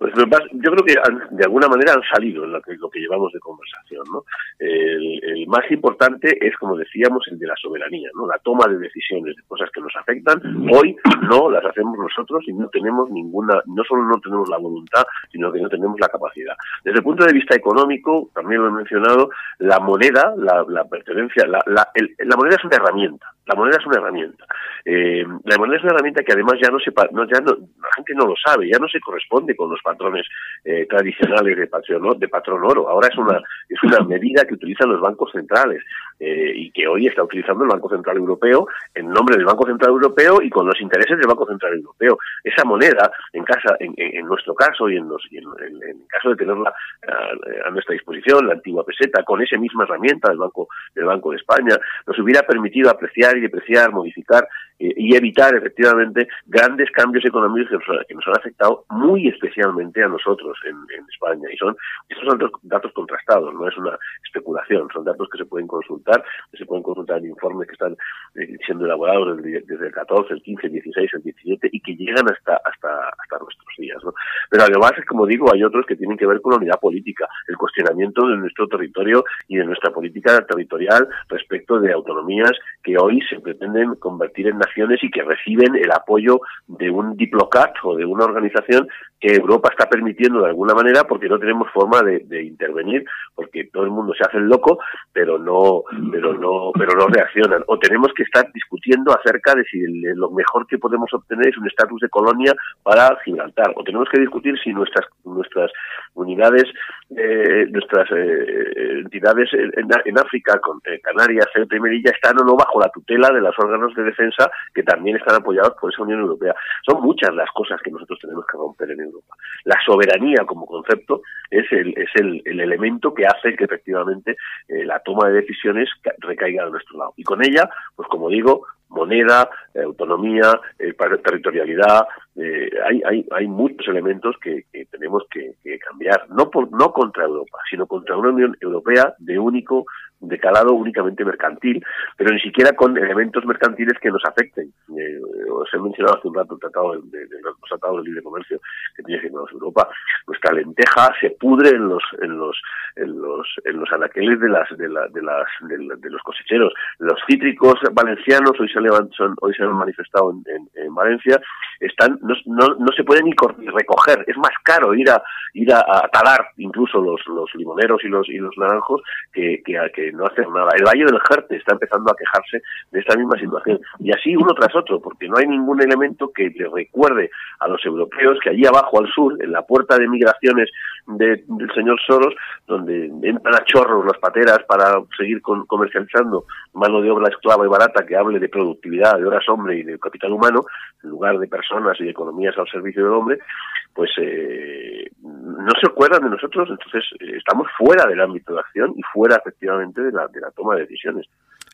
Pues yo creo que de alguna manera han salido en lo que, lo que llevamos de conversación. ¿no? El, más importante es, como decíamos, el de la soberanía, ¿no? la toma de decisiones de cosas que nos afectan. Hoy no las hacemos nosotros y no tenemos ninguna, no solo no tenemos la voluntad, sino que no tenemos la capacidad. Desde el punto de vista económico, también lo he mencionado, la moneda, la, pertenencia, la, la, la moneda es una herramienta. La moneda es una herramienta. Eh, la moneda es una herramienta que además ya no se, no, ya no, la gente no lo sabe, ya no se corresponde con los patrones eh, tradicionales de patrón, de patrón oro. Ahora es una, es una medida que utilizan los bancos centrales eh, y que hoy está utilizando el Banco Central Europeo en nombre del Banco Central Europeo y con los intereses del Banco Central Europeo. Esa moneda, en casa, en, en nuestro caso y en, los, y en, en, caso de tenerla a, a, nuestra disposición, la antigua peseta, con esa misma herramienta del Banco, del Banco de España, nos hubiera permitido apreciar y depreciar, modificar eh, y evitar efectivamente grandes cambios económicos que nos, han afectado muy especialmente a nosotros en, España. Y son estos son datos contrastados, no es una especulación, son datos que se pueden consultar, se pueden consultar en informes que están eh, siendo elaborados desde, el 14, el 15, el 16, el 17 y que llegan hasta hasta hasta nuestros días. ¿no? Pero además, como digo, hay otros que tienen que ver con la unidad política, el cuestionamiento de nuestro territorio y de nuestra política territorial respecto de autonomías que hoy se pretenden convertir en y que reciben el apoyo de un diplocat o de una organización que Europa está permitiendo de alguna manera porque no tenemos forma de, intervenir porque todo el mundo se hace el loco pero no pero no pero no reaccionan. O tenemos que estar discutiendo acerca de si lo mejor que podemos obtener es un estatus de colonia para Gibraltar. O tenemos que discutir si nuestras nuestras unidades eh, nuestras eh, entidades en, África con eh, Canarias Ceuta y Melilla están o no bajo la tutela de los órganos de defensa que también están apoyados por esa Unión Europea. Son muchas las cosas que nosotros tenemos que romper en la soberanía como concepto es el, es el, elemento que hace que efectivamente eh, la toma de decisiones recaiga a nuestro lado. Y con ella, pues como digo, moneda, eh, autonomía, eh, territorialidad, hay, hay, hay muchos elementos que, tenemos que, cambiar, no, por, no contra Europa, sino contra una Unión Europea de único de calado únicamente mercantil, pero ni siquiera con elementos mercantiles que nos afecten. Eh, os he mencionado hace un rato el tratado de, los tratados de libre comercio que tiene firmados Europa. Nuestra lenteja se pudre en los en los en los en los anaqueles de las de, la, de las de, los cosecheros. Los cítricos valencianos hoy se han hoy se han manifestado en, en, Valencia están no, no, se pueden ni recoger. Es más caro ir a ir a, talar incluso los los limoneros y los y los naranjos que, que, que no hacer nada. El Valle del Jerte está empezando a quejarse de esta misma situación. Y así uno tras otro, porque no hay ningún elemento que le recuerde a los europeos que allí abajo al sur, en la puerta de migraciones del señor Soros, donde entran a chorros las pateras para seguir comercializando mano de obra esclava y barata que hable de productividad, de horas hombre y de capital humano, en lugar de personas y de economías al servicio del hombre, pues eh, no se acuerdan de nosotros, entonces eh, estamos fuera del ámbito de acción y fuera efectivamente de la, de la toma de decisiones.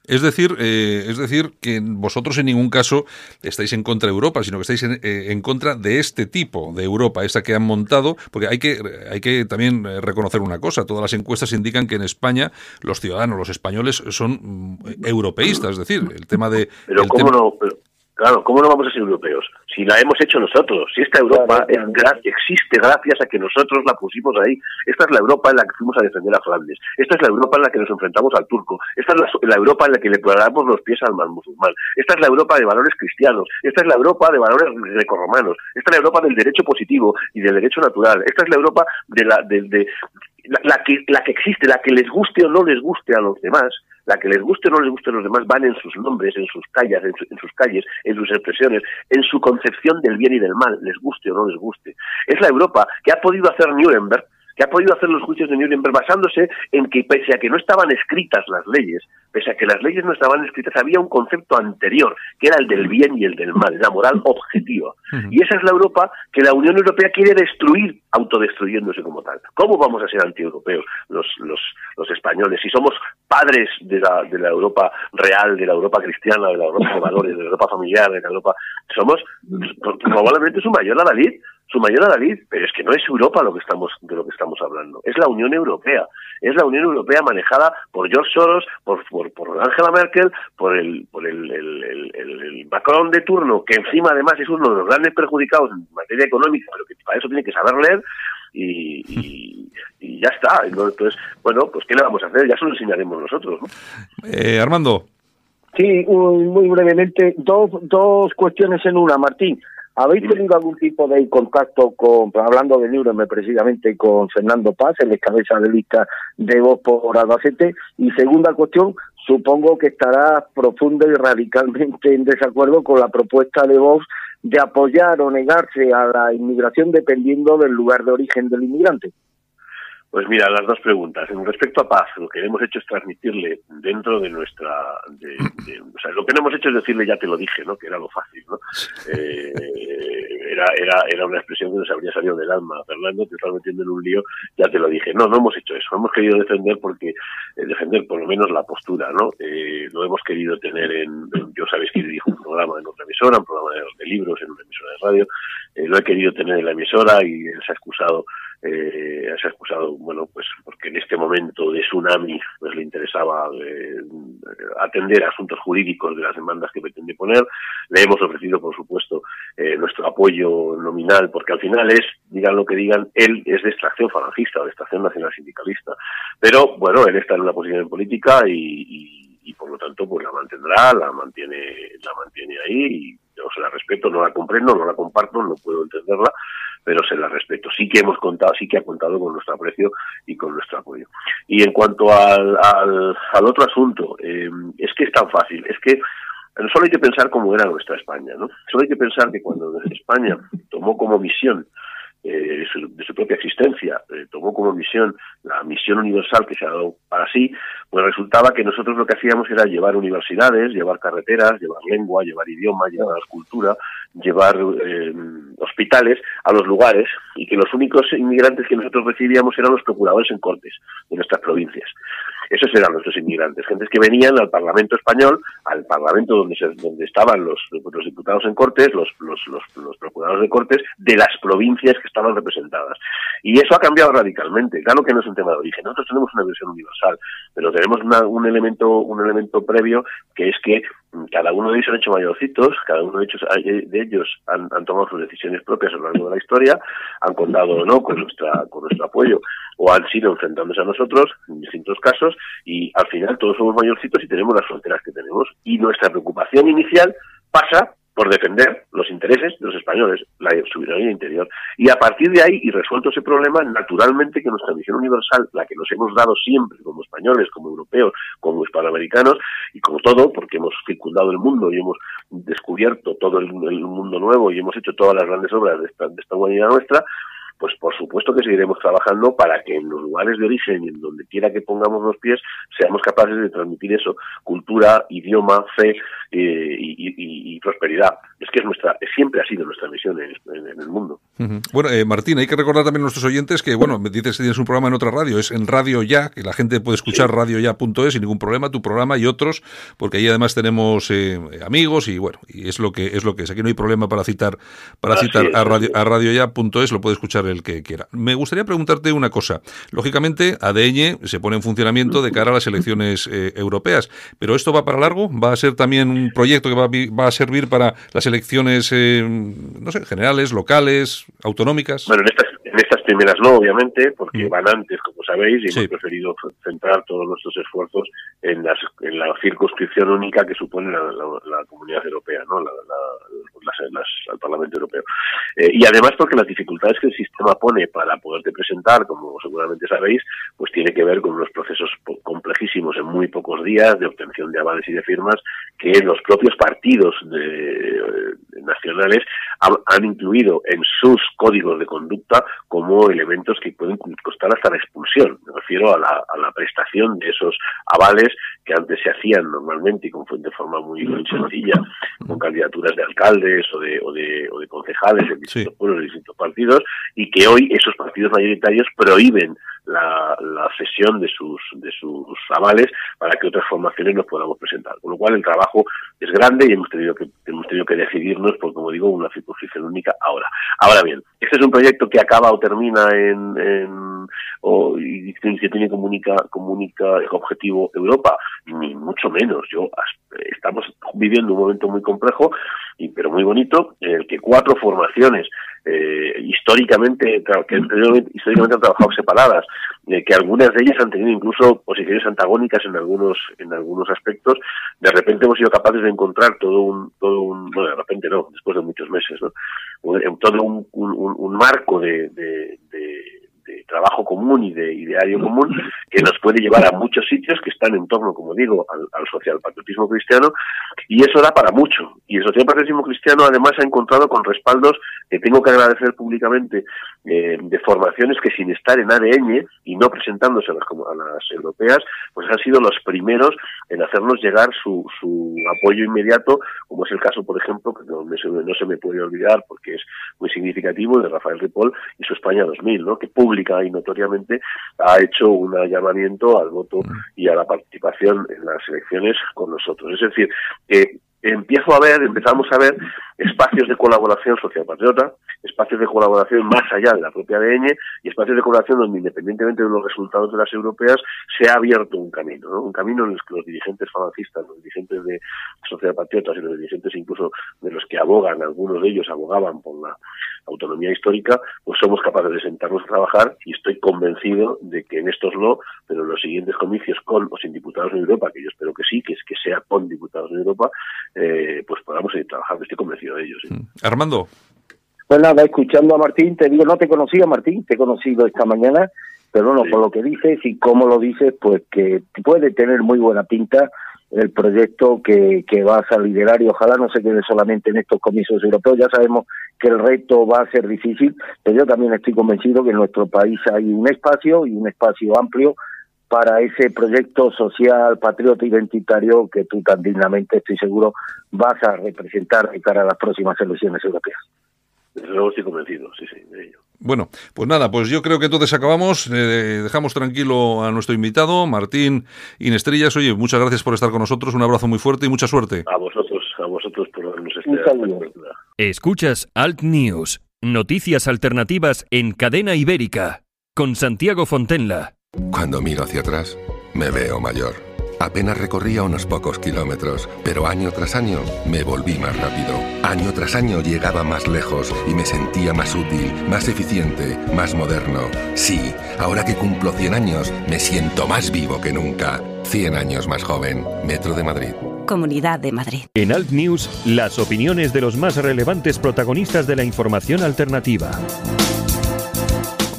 Es decir, eh, es decir, que vosotros en ningún caso estáis en contra de Europa, sino que estáis en, en, contra de este tipo de Europa, esa que han montado, porque hay que, hay que también reconocer una cosa, todas las encuestas indican que en España los ciudadanos, los españoles, son mm, europeístas, es decir, el tema de... Pero ¿cómo no? Claro, ¿cómo no vamos a ser europeos? Si la hemos hecho nosotros, si esta Europa existe gracias a que nosotros la pusimos ahí. Esta es la Europa en la que fuimos a defender a Flandes. Esta es la Europa en la que nos enfrentamos al turco. Esta es la, Europa en la que le plagamos los pies al mal musulmán. Esta es la Europa de valores cristianos. Esta es la Europa de valores grecorromanos. Esta es la Europa del derecho positivo y del derecho natural. Esta es la Europa de la, de, la, que, la que existe, la que les guste o no les guste a los demás la que les guste o no les guste a los demás van en sus nombres, en sus calles, en, sus calles, en sus expresiones, en su concepción del bien y del mal, les guste o no les guste. Es la Europa que ha podido hacer Nuremberg, que ha podido hacer los juicios de Nuremberg basándose en que pese a que no estaban escritas las leyes, pese a que las leyes no estaban escritas, había un concepto anterior, que era el del bien y el del mal, la moral objetiva. Y esa es la Europa que la Unión Europea quiere destruir, autodestruyéndose como tal. ¿Cómo vamos a ser antieuropeos los, los, los españoles si somos padres de la, de la Europa real, de la Europa cristiana, de la Europa de valores, de la Europa familiar, de la Europa... Somos probablemente su mayor adalid su mayor adalid, pero es que no es Europa lo que estamos de lo que estamos hablando, es la Unión Europea, es la Unión Europea manejada por George Soros, por, por, por Angela Merkel, por el por el, el, Macron de turno, que encima además es uno de los grandes perjudicados en materia económica, pero que para eso tiene que saber leer y, y, ya está. Entonces, bueno, pues ¿qué le vamos a hacer? Ya se lo enseñaremos nosotros. ¿no? Eh, Armando. Sí, muy brevemente, dos, dos cuestiones en una, Martín. ¿Habéis tenido algún tipo de contacto con, hablando de Nuremberg precisamente, con Fernando Paz, el cabeza de lista de voz por Albacete? Y segunda cuestión, supongo que estará profunda y radicalmente en desacuerdo con la propuesta de Vox de apoyar o negarse a la inmigración dependiendo del lugar de origen del inmigrante. Pues mira, las dos preguntas. En respecto a paz, lo que hemos hecho es transmitirle dentro de nuestra... o sea, lo que no hemos hecho es decirle, ya te lo dije, ¿no? Que era lo fácil, ¿no? Eh, era, era, era una expresión que nos habría salido del alma. Fernando, te estás metiendo en un lío, ya te lo dije. No, no hemos hecho eso. Hemos querido defender porque, eh, defender por lo menos la postura, ¿no? Eh, lo hemos querido tener en, yo sabéis que dirijo un programa en otra emisora, un programa de, libros en una emisora de radio, eh, lo he querido tener en la emisora y se ha excusado eh, se ha excusado, bueno, pues porque en este momento de tsunami pues le interesaba eh, atender asuntos jurídicos de las demandas que pretende poner. Le hemos ofrecido, por supuesto, eh, nuestro apoyo nominal, porque al final es, digan lo que digan, él es de extracción falangista o de extracción nacional sindicalista. Pero, bueno, él está en una posición política y, y, por lo tanto, pues la mantendrá, la mantiene, la mantiene ahí y yo se la respeto, no la comprendo, no la comparto, no puedo entenderla, pero se la respeto. Sí que hemos contado, sí que ha contado con nuestro aprecio y con nuestro apoyo. Y en cuanto al, al, otro asunto, eh, es que es tan fácil, es que solo hay que pensar cómo era nuestra España, ¿no? Solo hay que pensar que cuando España tomó como misión eh, de, su, propia existencia, eh, tomó como misión la misión universal que se ha dado para sí, pues resultaba que nosotros lo que hacíamos era llevar universidades, llevar carreteras, llevar lengua, llevar idioma, llevar cultura, llevar eh, hospitales a los lugares y que los únicos inmigrantes que nosotros recibíamos eran los procuradores en cortes de nuestras provincias. Esos eran nuestros inmigrantes, gentes que venían al Parlamento español, al Parlamento donde, se, donde estaban los, los diputados en cortes, los, los, los, procuradores de cortes de las provincias que estaban representadas. Y eso ha cambiado radicalmente. Claro que no es un tema de origen. Nosotros tenemos una versión universal, pero tenemos un elemento un elemento previo que es que cada uno de ellos han hecho mayorcitos, cada uno de ellos, de ellos han, han, tomado sus decisiones propias a lo largo de la historia, han contado o no con, nuestra, con nuestro apoyo o han sido enfrentándose a nosotros en distintos casos y al final todos somos mayorcitos y tenemos las fronteras que tenemos y nuestra preocupación inicial pasa por defender los intereses de los españoles, la soberanía interior. Y a partir de ahí, y resuelto ese problema, naturalmente que nuestra misión universal, la que nos hemos dado siempre como españoles, como europeos, como hispanoamericanos, y como todo, porque hemos circundado el mundo y hemos descubierto todo el, mundo nuevo y hemos hecho todas las grandes obras de esta humanidad nuestra, pues por supuesto que seguiremos trabajando para que en los lugares de origen y en donde quiera que pongamos los pies seamos capaces de transmitir eso, cultura, idioma, fe eh, y, prosperidad. Es que es nuestra, siempre ha sido nuestra misión en, el mundo. Bueno, eh, Martín, hay que recordar también a nuestros oyentes que, bueno, me dices que tienes un programa en otra radio, es en Radio Ya, que la gente puede escuchar radioya.es sin ningún problema, tu programa y otros, porque ahí además tenemos eh, amigos y bueno, y es lo que es lo que es. Aquí no hay problema para citar para citar a radio a radioya.es, lo puede escuchar el que quiera. Me gustaría preguntarte una cosa. Lógicamente, ADN se pone en funcionamiento de cara a las elecciones eh, europeas, pero ¿esto va para largo? ¿Va a ser también un proyecto que va, a servir para las elecciones, eh, no sé, generales, locales, autonómicas? Bueno, en estas primeras no, obviamente, porque mm. van antes, como sabéis, y hemos preferido centrar todos nuestros esfuerzos en, las, en la circunscripción única que supone la, comunidad europea, ¿no? La, las, al Parlamento Europeo. Eh, y además porque las dificultades que el sistema pone para poderte presentar, como seguramente sabéis, pues tiene que ver con unos procesos complejísimos en muy pocos días de obtención de avales y de firmas que los propios partidos de, nacionales han, incluido en sus códigos de conducta como elementos que pueden costar hasta la expulsión. Me refiero a la, a la prestación de esos avales que antes se hacían normalmente y con, de forma muy, muy sencilla, con candidaturas de alcaldes o de, o de, o de concejales en distintos pueblos, de distintos partidos, y que hoy esos partidos mayoritarios prohíben la, la cesión de sus, de sus avales para que otras formaciones nos podamos presentar. Con lo cual el trabajo es grande y hemos tenido que, hemos tenido que decidirnos por, como digo, una circunscripción única ahora. Ahora bien, este es un proyecto que acaba o termina en, en o, y que tiene comunica, comunica objetivo Europa, ni mucho menos. Yo estamos viviendo un momento muy complejo y pero muy bonito en el que cuatro formaciones eh, históricamente que históricamente han trabajado separadas eh, que algunas de ellas han tenido incluso posiciones antagónicas en algunos en algunos aspectos de repente hemos sido capaces de encontrar todo un todo un bueno de repente no después de muchos meses no todo un, un, un marco de, de, trabajo común y de ideario común que nos puede llevar a muchos sitios que están en torno, como digo, al, al socialpatriotismo cristiano y eso da para mucho. Y el socialpatriotismo cristiano además ha encontrado con respaldos que tengo que agradecer públicamente eh, de formaciones que sin estar en ADN y no presentándose a las, a las europeas, pues han sido los primeros en hacernos llegar su, apoyo inmediato, como es el caso, por ejemplo, que no, no se me puede olvidar porque es muy significativo, de Rafael Ripoll y su España 2000, ¿no? que pública y notoriamente ha hecho un llamamiento al voto y a la participación en las elecciones con nosotros. Es decir, que empiezo a ver, empezamos a ver espacios de colaboración social patriota, espacios de colaboración más allá de la propia ADN y espacios de colaboración donde independientemente de los resultados de las europeas se ha abierto un camino, ¿no? un camino en el que los dirigentes falangistas, los dirigentes de patriotas y los dirigentes incluso de los que abogan, algunos de ellos abogaban por la autonomía histórica, pues somos capaces de sentarnos a trabajar y estoy convencido de que en estos no, pero en los siguientes comicios con o sin diputados en Europa, que yo espero que sí, que es que sea con diputados en Europa, eh, pues podamos seguir trabajando. Estoy convencido de ello. ¿sí? Mm. Armando. Pues nada, escuchando a Martín, te digo, no te conocía Martín, te he conocido esta mañana, pero no, por lo que dices y cómo lo dices, pues que puede tener muy buena pinta el proyecto que, que vas a liderar y ojalá no se quede solamente en estos comicios europeos. Ya sabemos que el reto va a ser difícil, pero yo también estoy convencido que en nuestro país hay un espacio y un espacio amplio para ese proyecto social, patriota, identitario que tú tan dignamente, estoy seguro, vas a representar de cara a las próximas elecciones europeas. Desde luego estoy convencido, sí, sí, de ello. Bueno, pues nada, pues yo creo que entonces acabamos. Eh, dejamos tranquilo a nuestro invitado, Martín Inestrillas. Oye, muchas gracias por estar con nosotros. Un abrazo muy fuerte y mucha suerte. A vosotros, a vosotros por darnos este. Escuchas Alt News, noticias alternativas en cadena ibérica, con Santiago Fontenla. Cuando miro hacia atrás, me veo mayor. Apenas recorría unos pocos kilómetros, pero año tras año me volví más rápido. Año tras año llegaba más lejos y me sentía más útil, más eficiente, más moderno. Sí, ahora que cumplo 100 años, me siento más vivo que nunca. 100 años más joven. Metro de Madrid. Comunidad de Madrid. En Alt News, las opiniones de los más relevantes protagonistas de la información alternativa.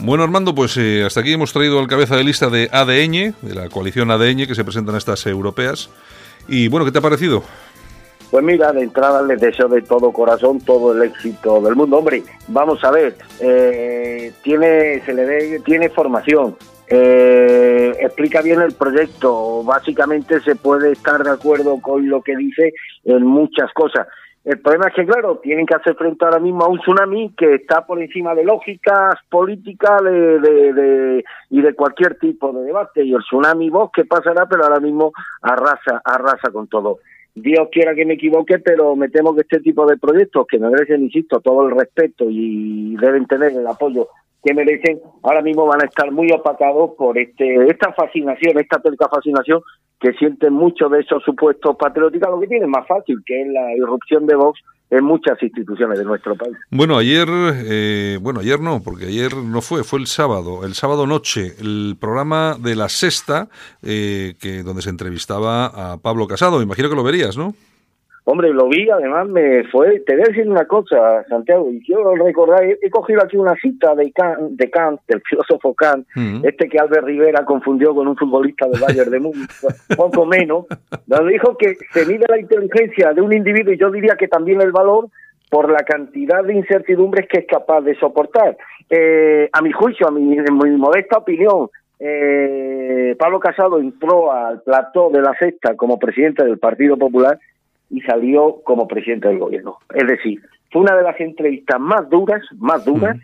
Bueno, Armando, pues eh, hasta aquí hemos traído al cabeza de lista de ADN, de la coalición ADN que se presentan estas europeas. Y bueno, ¿qué te ha parecido? Pues mira, de entrada les deseo de todo corazón todo el éxito del mundo. Hombre, vamos a ver, eh, tiene, se le ve, tiene formación, eh, explica bien el proyecto. Básicamente se puede estar de acuerdo con lo que dice en muchas cosas. El problema es que, claro, tienen que hacer frente ahora mismo a un tsunami que está por encima de lógicas políticas y de cualquier tipo de debate. Y el tsunami vos, ¿qué pasará? Pero ahora mismo arrasa, arrasa con todo. Dios quiera que me equivoque, pero me temo que este tipo de proyectos que merecen, insisto, todo el respeto y deben tener el apoyo que merecen, ahora mismo van a estar muy opacados por este esta fascinación, esta terca fascinación que sienten muchos de esos supuestos patrióticos, lo que tienen más fácil, que es la irrupción de Vox en muchas instituciones de nuestro país. Bueno, ayer, eh, bueno, ayer no, porque ayer no fue, fue el sábado, el sábado noche, el programa de la sexta, eh, que donde se entrevistaba a Pablo Casado. Imagino que lo verías, ¿no? Hombre, lo vi, además me fue, te voy a decir una cosa, Santiago, y quiero recordar, he, cogido aquí una cita de Kant, de Kant del filósofo Kant, este que Albert Rivera confundió con un futbolista del Bayern de Múnich, poco menos, nos dijo que se mide la inteligencia de un individuo, y yo diría que también el valor, por la cantidad de incertidumbres que es capaz de soportar. Eh, a mi juicio, a mi, en mi modesta opinión, eh, Pablo Casado entró al plató de la sexta como presidente del Partido Popular y salió como presidente del gobierno. Es decir, fue una de las entrevistas más duras, más duras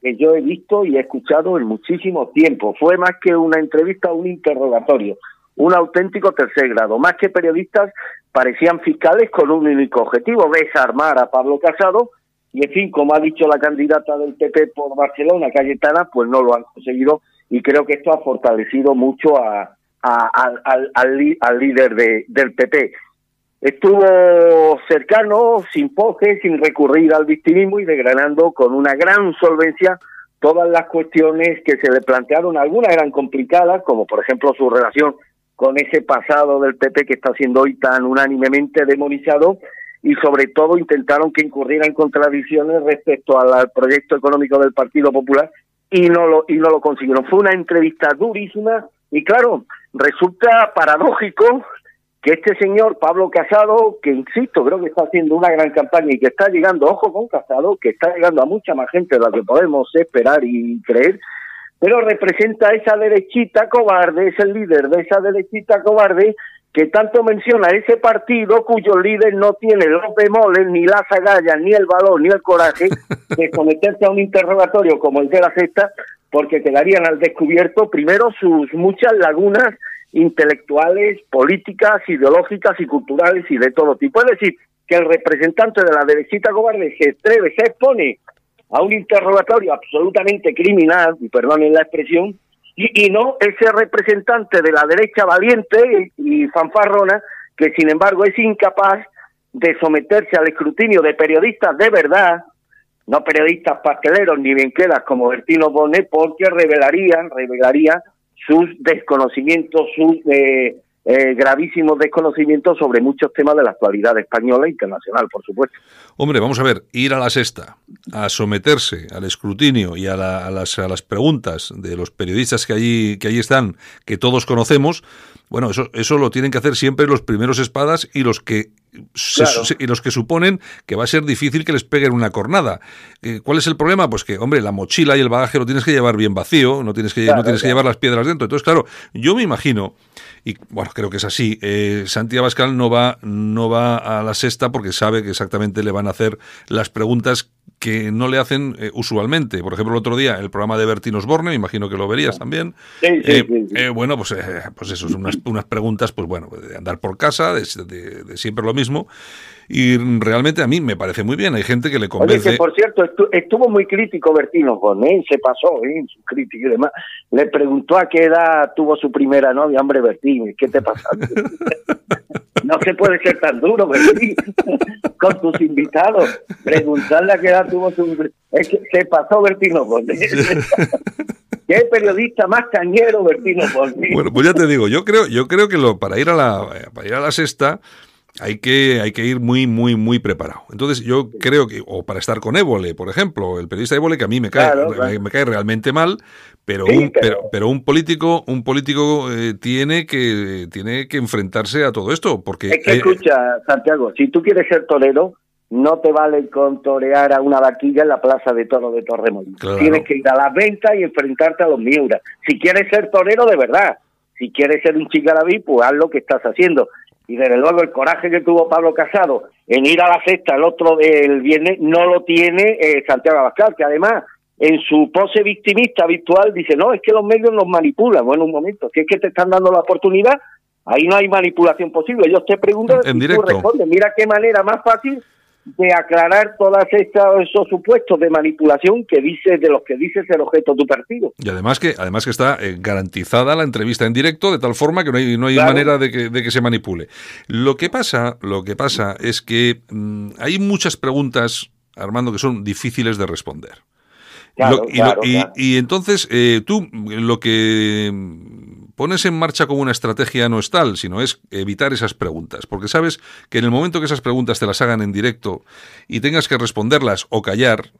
que yo he visto y he escuchado en muchísimo tiempo. Fue más que una entrevista, un interrogatorio, un auténtico tercer grado. Más que periodistas, parecían fiscales con un único objetivo, desarmar a Pablo Casado. Y en fin, como ha dicho la candidata del PP por Barcelona, Cayetana, pues no lo han conseguido y creo que esto ha fortalecido mucho a, al, al, líder de, del PP estuvo cercano, sin poje, sin recurrir al victimismo y degranando con una gran solvencia todas las cuestiones que se le plantearon. Algunas eran complicadas, como por ejemplo su relación con ese pasado del PP que está siendo hoy tan unánimemente demonizado y sobre todo intentaron que incurriera en contradicciones respecto al, proyecto económico del Partido Popular y no lo, y no lo consiguieron. Fue una entrevista durísima y claro, resulta paradójico que este señor Pablo Casado, que insisto, creo que está haciendo una gran campaña y que está llegando, ojo con Casado, que está llegando a mucha más gente de la que podemos esperar y creer, pero representa esa derechita cobarde, es el líder de esa derechita cobarde que tanto menciona ese partido cuyo líder no tiene los bemoles, ni las agallas, ni el valor, ni el coraje de someterse a un interrogatorio como el de la sexta, porque quedarían al descubierto primero sus muchas lagunas intelectuales, políticas, ideológicas y culturales y de todo tipo. Es decir, que el representante de la derechita cobarde se atreve, se expone a un interrogatorio absolutamente criminal, y perdonen la expresión, y, no ese representante de la derecha valiente y, fanfarrona que sin embargo es incapaz de someterse al escrutinio de periodistas de verdad, no periodistas pasteleros ni bien quedas como Bertino Bonet, porque revelarían, revelaría sus desconocimientos, sus eh, eh, gravísimos desconocimientos sobre muchos temas de la actualidad española e internacional, por supuesto. Hombre, vamos a ver, ir a la sexta, a someterse al escrutinio y a, las, a las preguntas de los periodistas que allí, que allí están, que todos conocemos, bueno, eso, eso lo tienen que hacer siempre los primeros espadas y los que y los que suponen que va a ser difícil que les peguen una cornada. Eh, ¿Cuál es el problema? Pues que, hombre, la mochila y el bagaje lo tienes que llevar bien vacío, no tienes que, no tienes que llevar las piedras dentro. Entonces, claro, yo me imagino, y bueno, creo que es así, eh, Santiago Abascal no va, no va a la sexta porque sabe que exactamente le van a hacer las preguntas que no le hacen eh, usualmente. Por ejemplo, el otro día, el programa de Bertín Osborne, me imagino que lo verías también. Eh, eh, bueno, pues, pues eso, unas, unas, preguntas, pues bueno, de andar por casa, de, siempre lo mismo. Y realmente a mí me parece muy bien. Hay gente que le convence. que por cierto, estuvo muy crítico Bertín Osborne, se pasó en su crítica y demás. Le preguntó a qué edad tuvo su primera novia. Hombre, Bertín, ¿qué te pasa? no se puede ser tan duro, Bertín, con tus invitados. Preguntarle a qué edad tuvo su... Es que se pasó Bertino Borne. ¿Qué periodista más cañero Bertino Borne? Bueno, pues ya te digo, yo creo, yo creo que lo, para ir a la, para ir a la sexta hay que, hay que ir muy, muy, muy preparado. Entonces, yo creo que, o para estar con Évole, por ejemplo, el periodista Évole, que a mí me cae, Me, cae realmente mal, pero, un, pero... un político, un político eh, tiene que tiene que enfrentarse a todo esto, porque... Es que eh, escucha, Santiago, si tú quieres ser torero, no te vale con torear a una vaquilla en la plaza de toro de Torremolinos. Tienes que ir a las ventas y enfrentarte a los miuras. Si quieres ser torero de verdad, si quieres ser un chicarabí, pues haz lo que estás haciendo y desde luego el coraje que tuvo Pablo Casado en ir a la sexta el otro del viernes no lo tiene eh, Santiago Abascal, que además en su pose victimista habitual dice, no, es que los medios nos manipulan. Bueno, un momento, si es que te están dando la oportunidad, ahí no hay manipulación posible. Ellos te preguntan y tú respondes, mira qué manera más fácil de aclarar todos esos supuestos de manipulación que dice de los que dices el objeto de tu partido. Y además que además que está eh, garantizada la entrevista en directo de tal forma que no hay no hay manera de que, de que, se manipule. Lo que pasa lo que pasa es que mm, hay muchas preguntas Armando que son difíciles de responder. y, entonces eh, tú lo que pones en marcha como una estrategia no es tal, sino es evitar esas preguntas, porque sabes que en el momento que esas preguntas te las hagan en directo y tengas que responderlas o callar,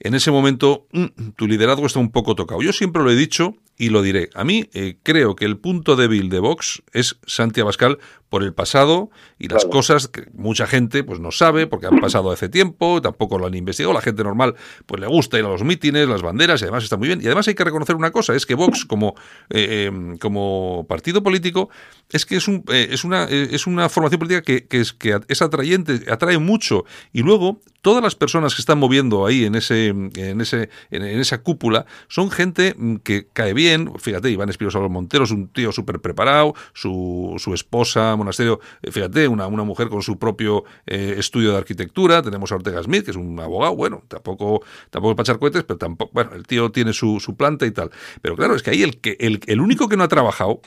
en ese momento mm, tu liderazgo está un poco tocado. Yo siempre lo he dicho y lo diré. A mí eh, creo que el punto débil de Vox es Santi Abascal por el pasado y las cosas que mucha gente pues no sabe porque han pasado hace tiempo, tampoco lo han investigado. La gente normal pues le gusta ir a los mítines, las banderas y además está muy bien. Y además hay que reconocer una cosa, es que Vox como, eh, em, como partido político es que es, un, eh, es, una, es una formación política que, que, es, que es atrayente, atrae mucho y luego todas las personas que están moviendo ahí en, ese, en, ese, en esa cúpula son gente que cae bien Fíjate, Iván Espinosa Montero es un tío súper preparado, su, su, esposa, Monasterio, eh, fíjate, una, una mujer con su propio eh, estudio de arquitectura. Tenemos a Ortega Smith, que es un abogado, bueno, tampoco, tampoco es para echar cohetes, pero tampoco, bueno, el tío tiene su, su planta y tal. Pero claro, es que ahí el, que, el, el único que no ha trabajado,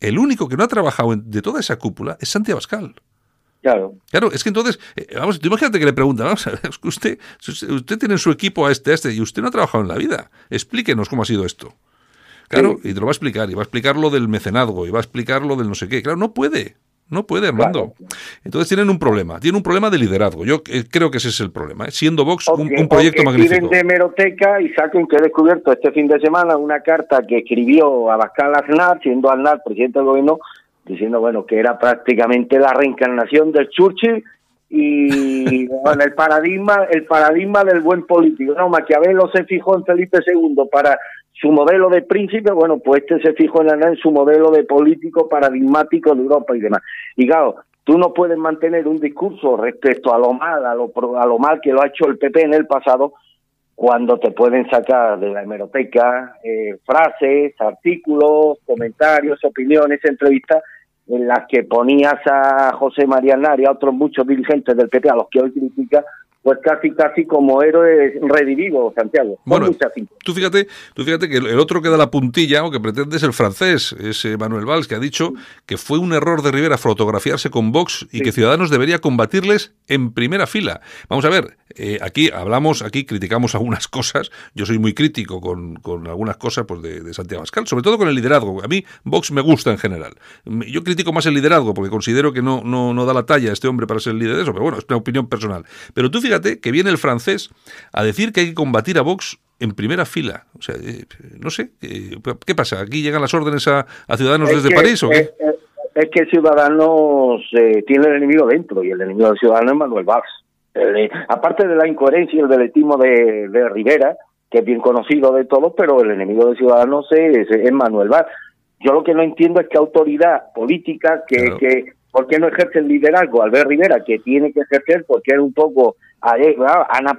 el único que no ha trabajado de toda esa cúpula es Santiago Abascal. Claro. Claro, es que entonces, eh, vamos, tú imagínate que le preguntan, vamos a ver, es que usted, usted tiene su equipo a este, a este, y usted no ha trabajado en la vida. Explíquenos cómo ha sido esto. Claro, y te lo va a explicar, y va a explicar lo del mecenazgo, y va a explicar lo del no sé qué. Claro, no puede. no puede, Armando. Entonces tienen un problema, tienen un problema de liderazgo. Yo eh, creo que ese es el problema, ¿eh? siendo Vox un, proyecto magnífico. de hemeroteca y saquen que he descubierto este fin de semana una carta que escribió Abascal Aznar, siendo Aznar presidente del gobierno, diciendo bueno que era prácticamente la reencarnación del Churchill y bueno, el paradigma el paradigma del buen político no Maquiavelo se fijó en Felipe II para su modelo de príncipe bueno pues este se fijó en, su modelo de político paradigmático de Europa y demás. Y claro tú no puedes mantener un discurso respecto a lo mal a lo a lo mal que lo ha hecho el PP en el pasado cuando te pueden sacar de la hemeroteca eh, frases artículos comentarios opiniones entrevistas en las que ponías a José María Aznar y a otros muchos dirigentes del PP, a los que hoy critica, pues casi casi como héroe redivivo, Santiago. Bueno, tú fíjate, tú fíjate que el otro que da la puntilla o que pretende es el francés, es Manuel Valls, que ha dicho que fue un error de Rivera fotografiarse con Vox y que Ciudadanos debería combatirles en primera fila. Vamos a ver, eh, aquí hablamos, aquí criticamos algunas cosas. Yo soy muy crítico con, con algunas cosas pues, de, Santiago Pascal, sobre todo con el liderazgo. A mí Vox me gusta en general. Yo critico más el liderazgo porque considero que no, no, no da la talla a este hombre para ser el líder de eso, pero bueno, es una opinión personal. Pero tú fíjate que viene el francés a decir que hay que combatir a Vox en primera fila. O sea, eh, no sé, ¿qué pasa? ¿Aquí llegan las órdenes a, Ciudadanos desde París o qué? Es, que Ciudadanos eh, tiene el enemigo dentro y el enemigo de Ciudadanos es Manuel Valls. aparte de la incoherencia y el deletismo de, de, Rivera, que es bien conocido de todos, pero el enemigo de Ciudadanos es, es Manuel Valls. Yo lo que no entiendo es qué autoridad política que, que ¿Por qué no ejerce el liderazgo? Albert Rivera, que tiene que ejercer porque era un poco... Ayer, Ana,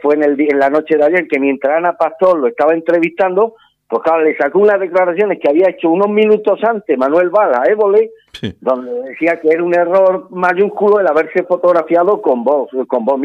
fue en, el, en la noche de ayer que mientras Ana Pastor lo estaba entrevistando, pues claro, le sacó unas declaraciones que había hecho unos minutos antes Manuel Bala a Évole, donde decía que era un error mayúsculo el haberse fotografiado con vos, con vos.